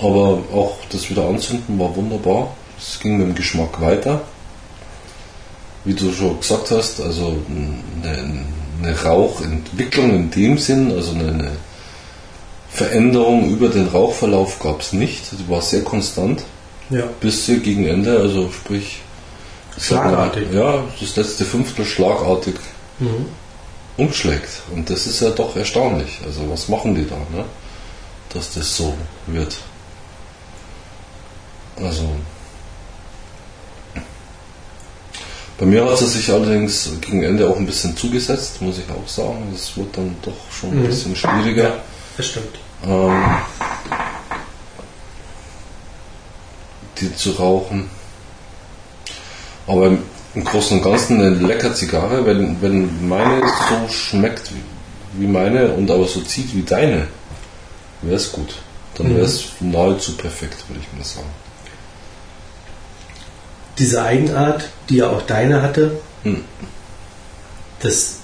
Aber auch das wieder anzünden war wunderbar. Es ging mit dem Geschmack weiter. Wie du schon gesagt hast, also eine, eine Rauchentwicklung in dem Sinn, also eine Veränderung über den Rauchverlauf gab es nicht. Sie war sehr konstant Ja. bis sie gegen Ende, also sprich Schlagartig. Ja, das letzte Fünftel schlagartig Mhm. umschlägt. Und das ist ja doch erstaunlich. Also was machen die da, ne? dass das so wird. Also bei mir hat es sich allerdings gegen Ende auch ein bisschen zugesetzt, muss ich auch sagen. Es wird dann doch schon ein Mhm. bisschen schwieriger. Ja, das stimmt. ähm, die zu rauchen. Aber im, im Großen und Ganzen eine lecker Zigarre, wenn, wenn meine so schmeckt wie, meine und aber so zieht wie deine, wäre es gut. Dann wäre es nahezu perfekt, würde ich mal sagen. Diese Eigenart, die ja auch deine hatte, Hm. dass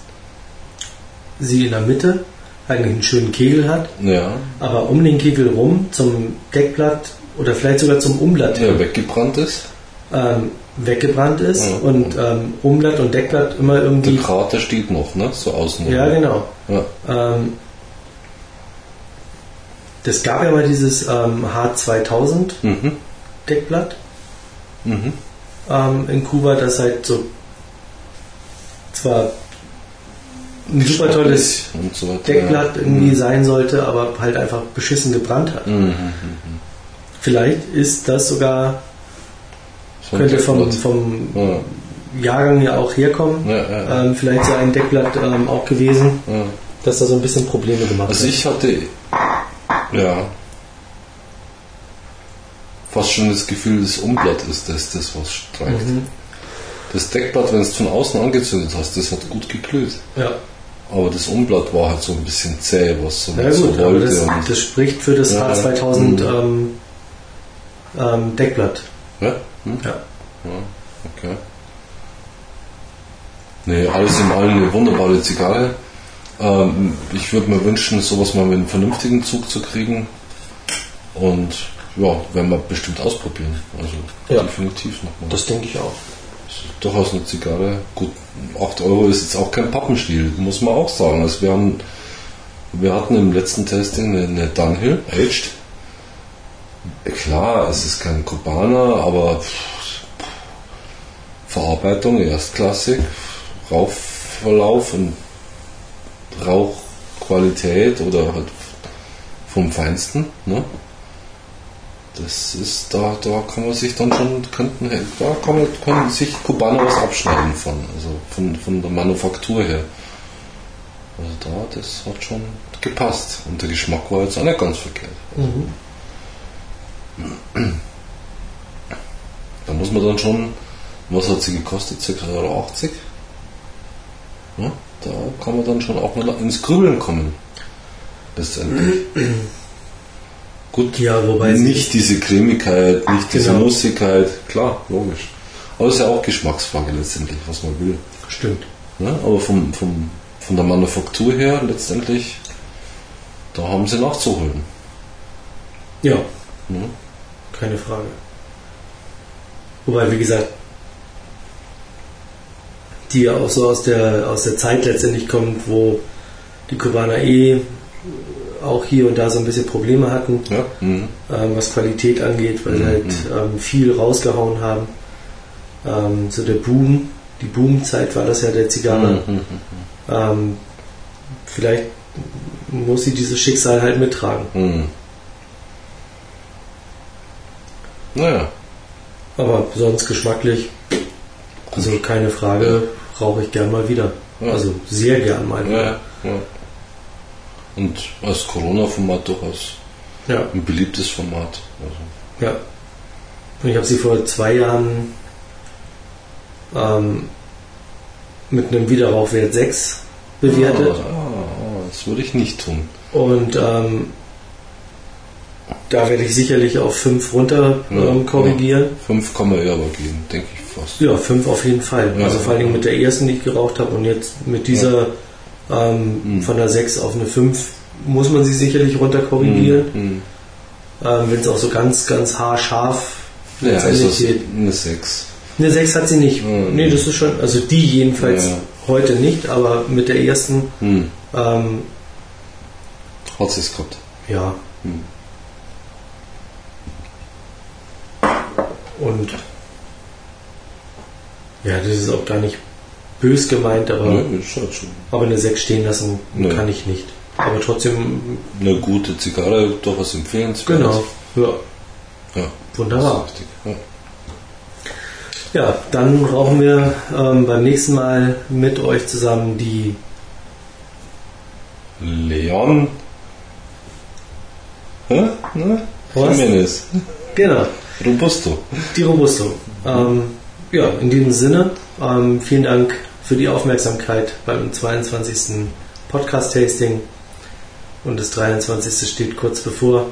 sie in der Mitte eigentlich einen schönen Kegel hat, Ja, aber um den Kegel rum zum Deckblatt oder vielleicht sogar zum Umblatt der weggebrannt ist. ähm, weggebrannt ist Ja. und ähm, Umblatt und Deckblatt immer Der irgendwie. Krater steht noch, ne? So außen. Ja, genau. Ja. Ähm, das gab ja mal dieses ähm, H2000 Mhm. Deckblatt Mhm. ähm, in Kuba, das halt so zwar ein super tolles so. Deckblatt ja. irgendwie sein sollte, aber halt einfach beschissen gebrannt hat. Mhm. Vielleicht ist das sogar, So könnte vom, vom Ja. Jahrgang ja auch herkommen. Ja, ja, ja. Ähm, vielleicht so ein Deckblatt ähm, auch gewesen, Ja. dass da so ein bisschen Probleme gemacht Also hat. ich hatte ja fast schon das Gefühl, das Umblatt ist das, das was streikt. Mhm. Das Deckblatt, wenn du es von außen angezündet hast, das hat gut geglüht. Ja, Aber das Umblatt war halt so ein bisschen zäh, was so so gut, aber wollte. das, das spricht für das Ja, H2000 mhm. ähm, ähm, Deckblatt. ja? Hm? Ja. ja, okay. Nee, alles in allem eine wunderbare Zigarre. Ähm, ich würde mir wünschen, sowas mal mit einem vernünftigen Zug zu kriegen. Und ja, werden wir bestimmt ausprobieren. Also Ja. definitiv nochmal. Das denke ich auch. ist durchaus eine Zigarre. Gut, 8 Euro ist jetzt auch kein Pappenstiel, muss man auch sagen. Also wir, haben, wir hatten im letzten Testing eine, eine Dunhill Aged. Klar, es ist kein Kubaner, aber Verarbeitung erstklassig, Rauchverlauf und Rauchqualität oder halt vom Feinsten. Ne? Das ist, da, da kann man sich dann schon, könnten, da kann man, können sich Kubaner was abschneiden von, also von, von der Manufaktur her. Also da, das hat schon gepasst. Und der Geschmack war jetzt auch nicht ganz verkehrt. Mhm. Da muss man dann schon, was hat sie gekostet? 6,80 Euro? Ja, da kann man dann schon auch mal ins Grübeln kommen. Letztendlich. Gut, Ja, wobei nicht diese Cremigkeit, nicht diese Genau. Nussigkeit, klar, logisch. Aber es ist ja auch Geschmacksfrage letztendlich, was man will. Stimmt. Ne? Aber vom, vom, von der Manufaktur her letztendlich, da haben sie nachzuholen. Ja, Ne? Keine Frage. Wobei, wie gesagt, die ja auch so aus der, aus der Zeit letztendlich kommt, wo die Kubaner eh auch hier und da so ein bisschen Probleme hatten, Ja? Mhm. ähm, was Qualität angeht, weil sie Mhm. halt ähm, viel rausgehauen haben. Ähm, so der Boom, die Boomzeit war das ja der Zigarre. Mhm. Ähm, vielleicht muss sie dieses Schicksal halt mittragen. Mhm. Naja, Aber sonst geschmacklich, also keine Frage, rauche ich gern mal wieder. Ja. Also sehr gern mal ja, wieder. ja. Und als Corona-Format durchaus Ja, ein beliebtes Format. Also, ja. Und ich habe sie vor zwei Jahren ähm, mit einem Widerrauchwert 6 bewertet. Ah, ah, das würde ich nicht tun. Und ähm, da werde ich sicherlich auf 5 runter Ja, ähm, korrigieren. 5 kann man eher aber geben, denke ich fast. Ja, 5 auf jeden Fall. Ja. Also vor allen Dingen mit der ersten, die ich geraucht habe und jetzt mit dieser ähm, Mhm. von der 6 auf eine 5 muss man sie sicherlich runter korrigieren. Hm, Ähm, Wenn es auch so ganz, ganz haarscharf. Ja, also letztendlich geht. eine 6. Eine 6 hat sie nicht. Mhm. Nee, das ist schon, also die jedenfalls Ja. heute nicht, aber mit der ersten, Hm. ähm, Hat sie es gehabt. ja. Hm. Und ja, das ist auch gar nicht bös gemeint, aber, ist halt aber eine 6 stehen lassen Nee. kann ich nicht. Aber trotzdem, Eine gute Zigarre, durchaus empfehlenswert. genau. Ja, Ja, wunderbar. Ja. Ja, dann rauchen wir ähm, beim nächsten Mal mit euch zusammen die Leon. Hä? Ne? Was? Jimenez. Genau, Robusto. die Robusto. Ähm, ja, in diesem Sinne, ähm, vielen Dank für die Aufmerksamkeit beim 22. Podcast-Tasting und das 23. steht kurz bevor.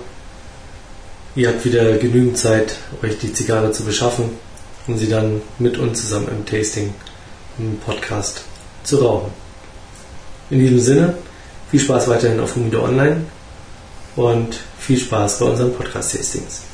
Ihr habt wieder genügend Zeit, euch die Zigarre zu beschaffen und sie dann mit uns zusammen im Tasting, im Podcast zu rauchen. In diesem Sinne, viel Spaß weiterhin auf Humido Online und viel Spaß bei unseren Podcast-Tastings.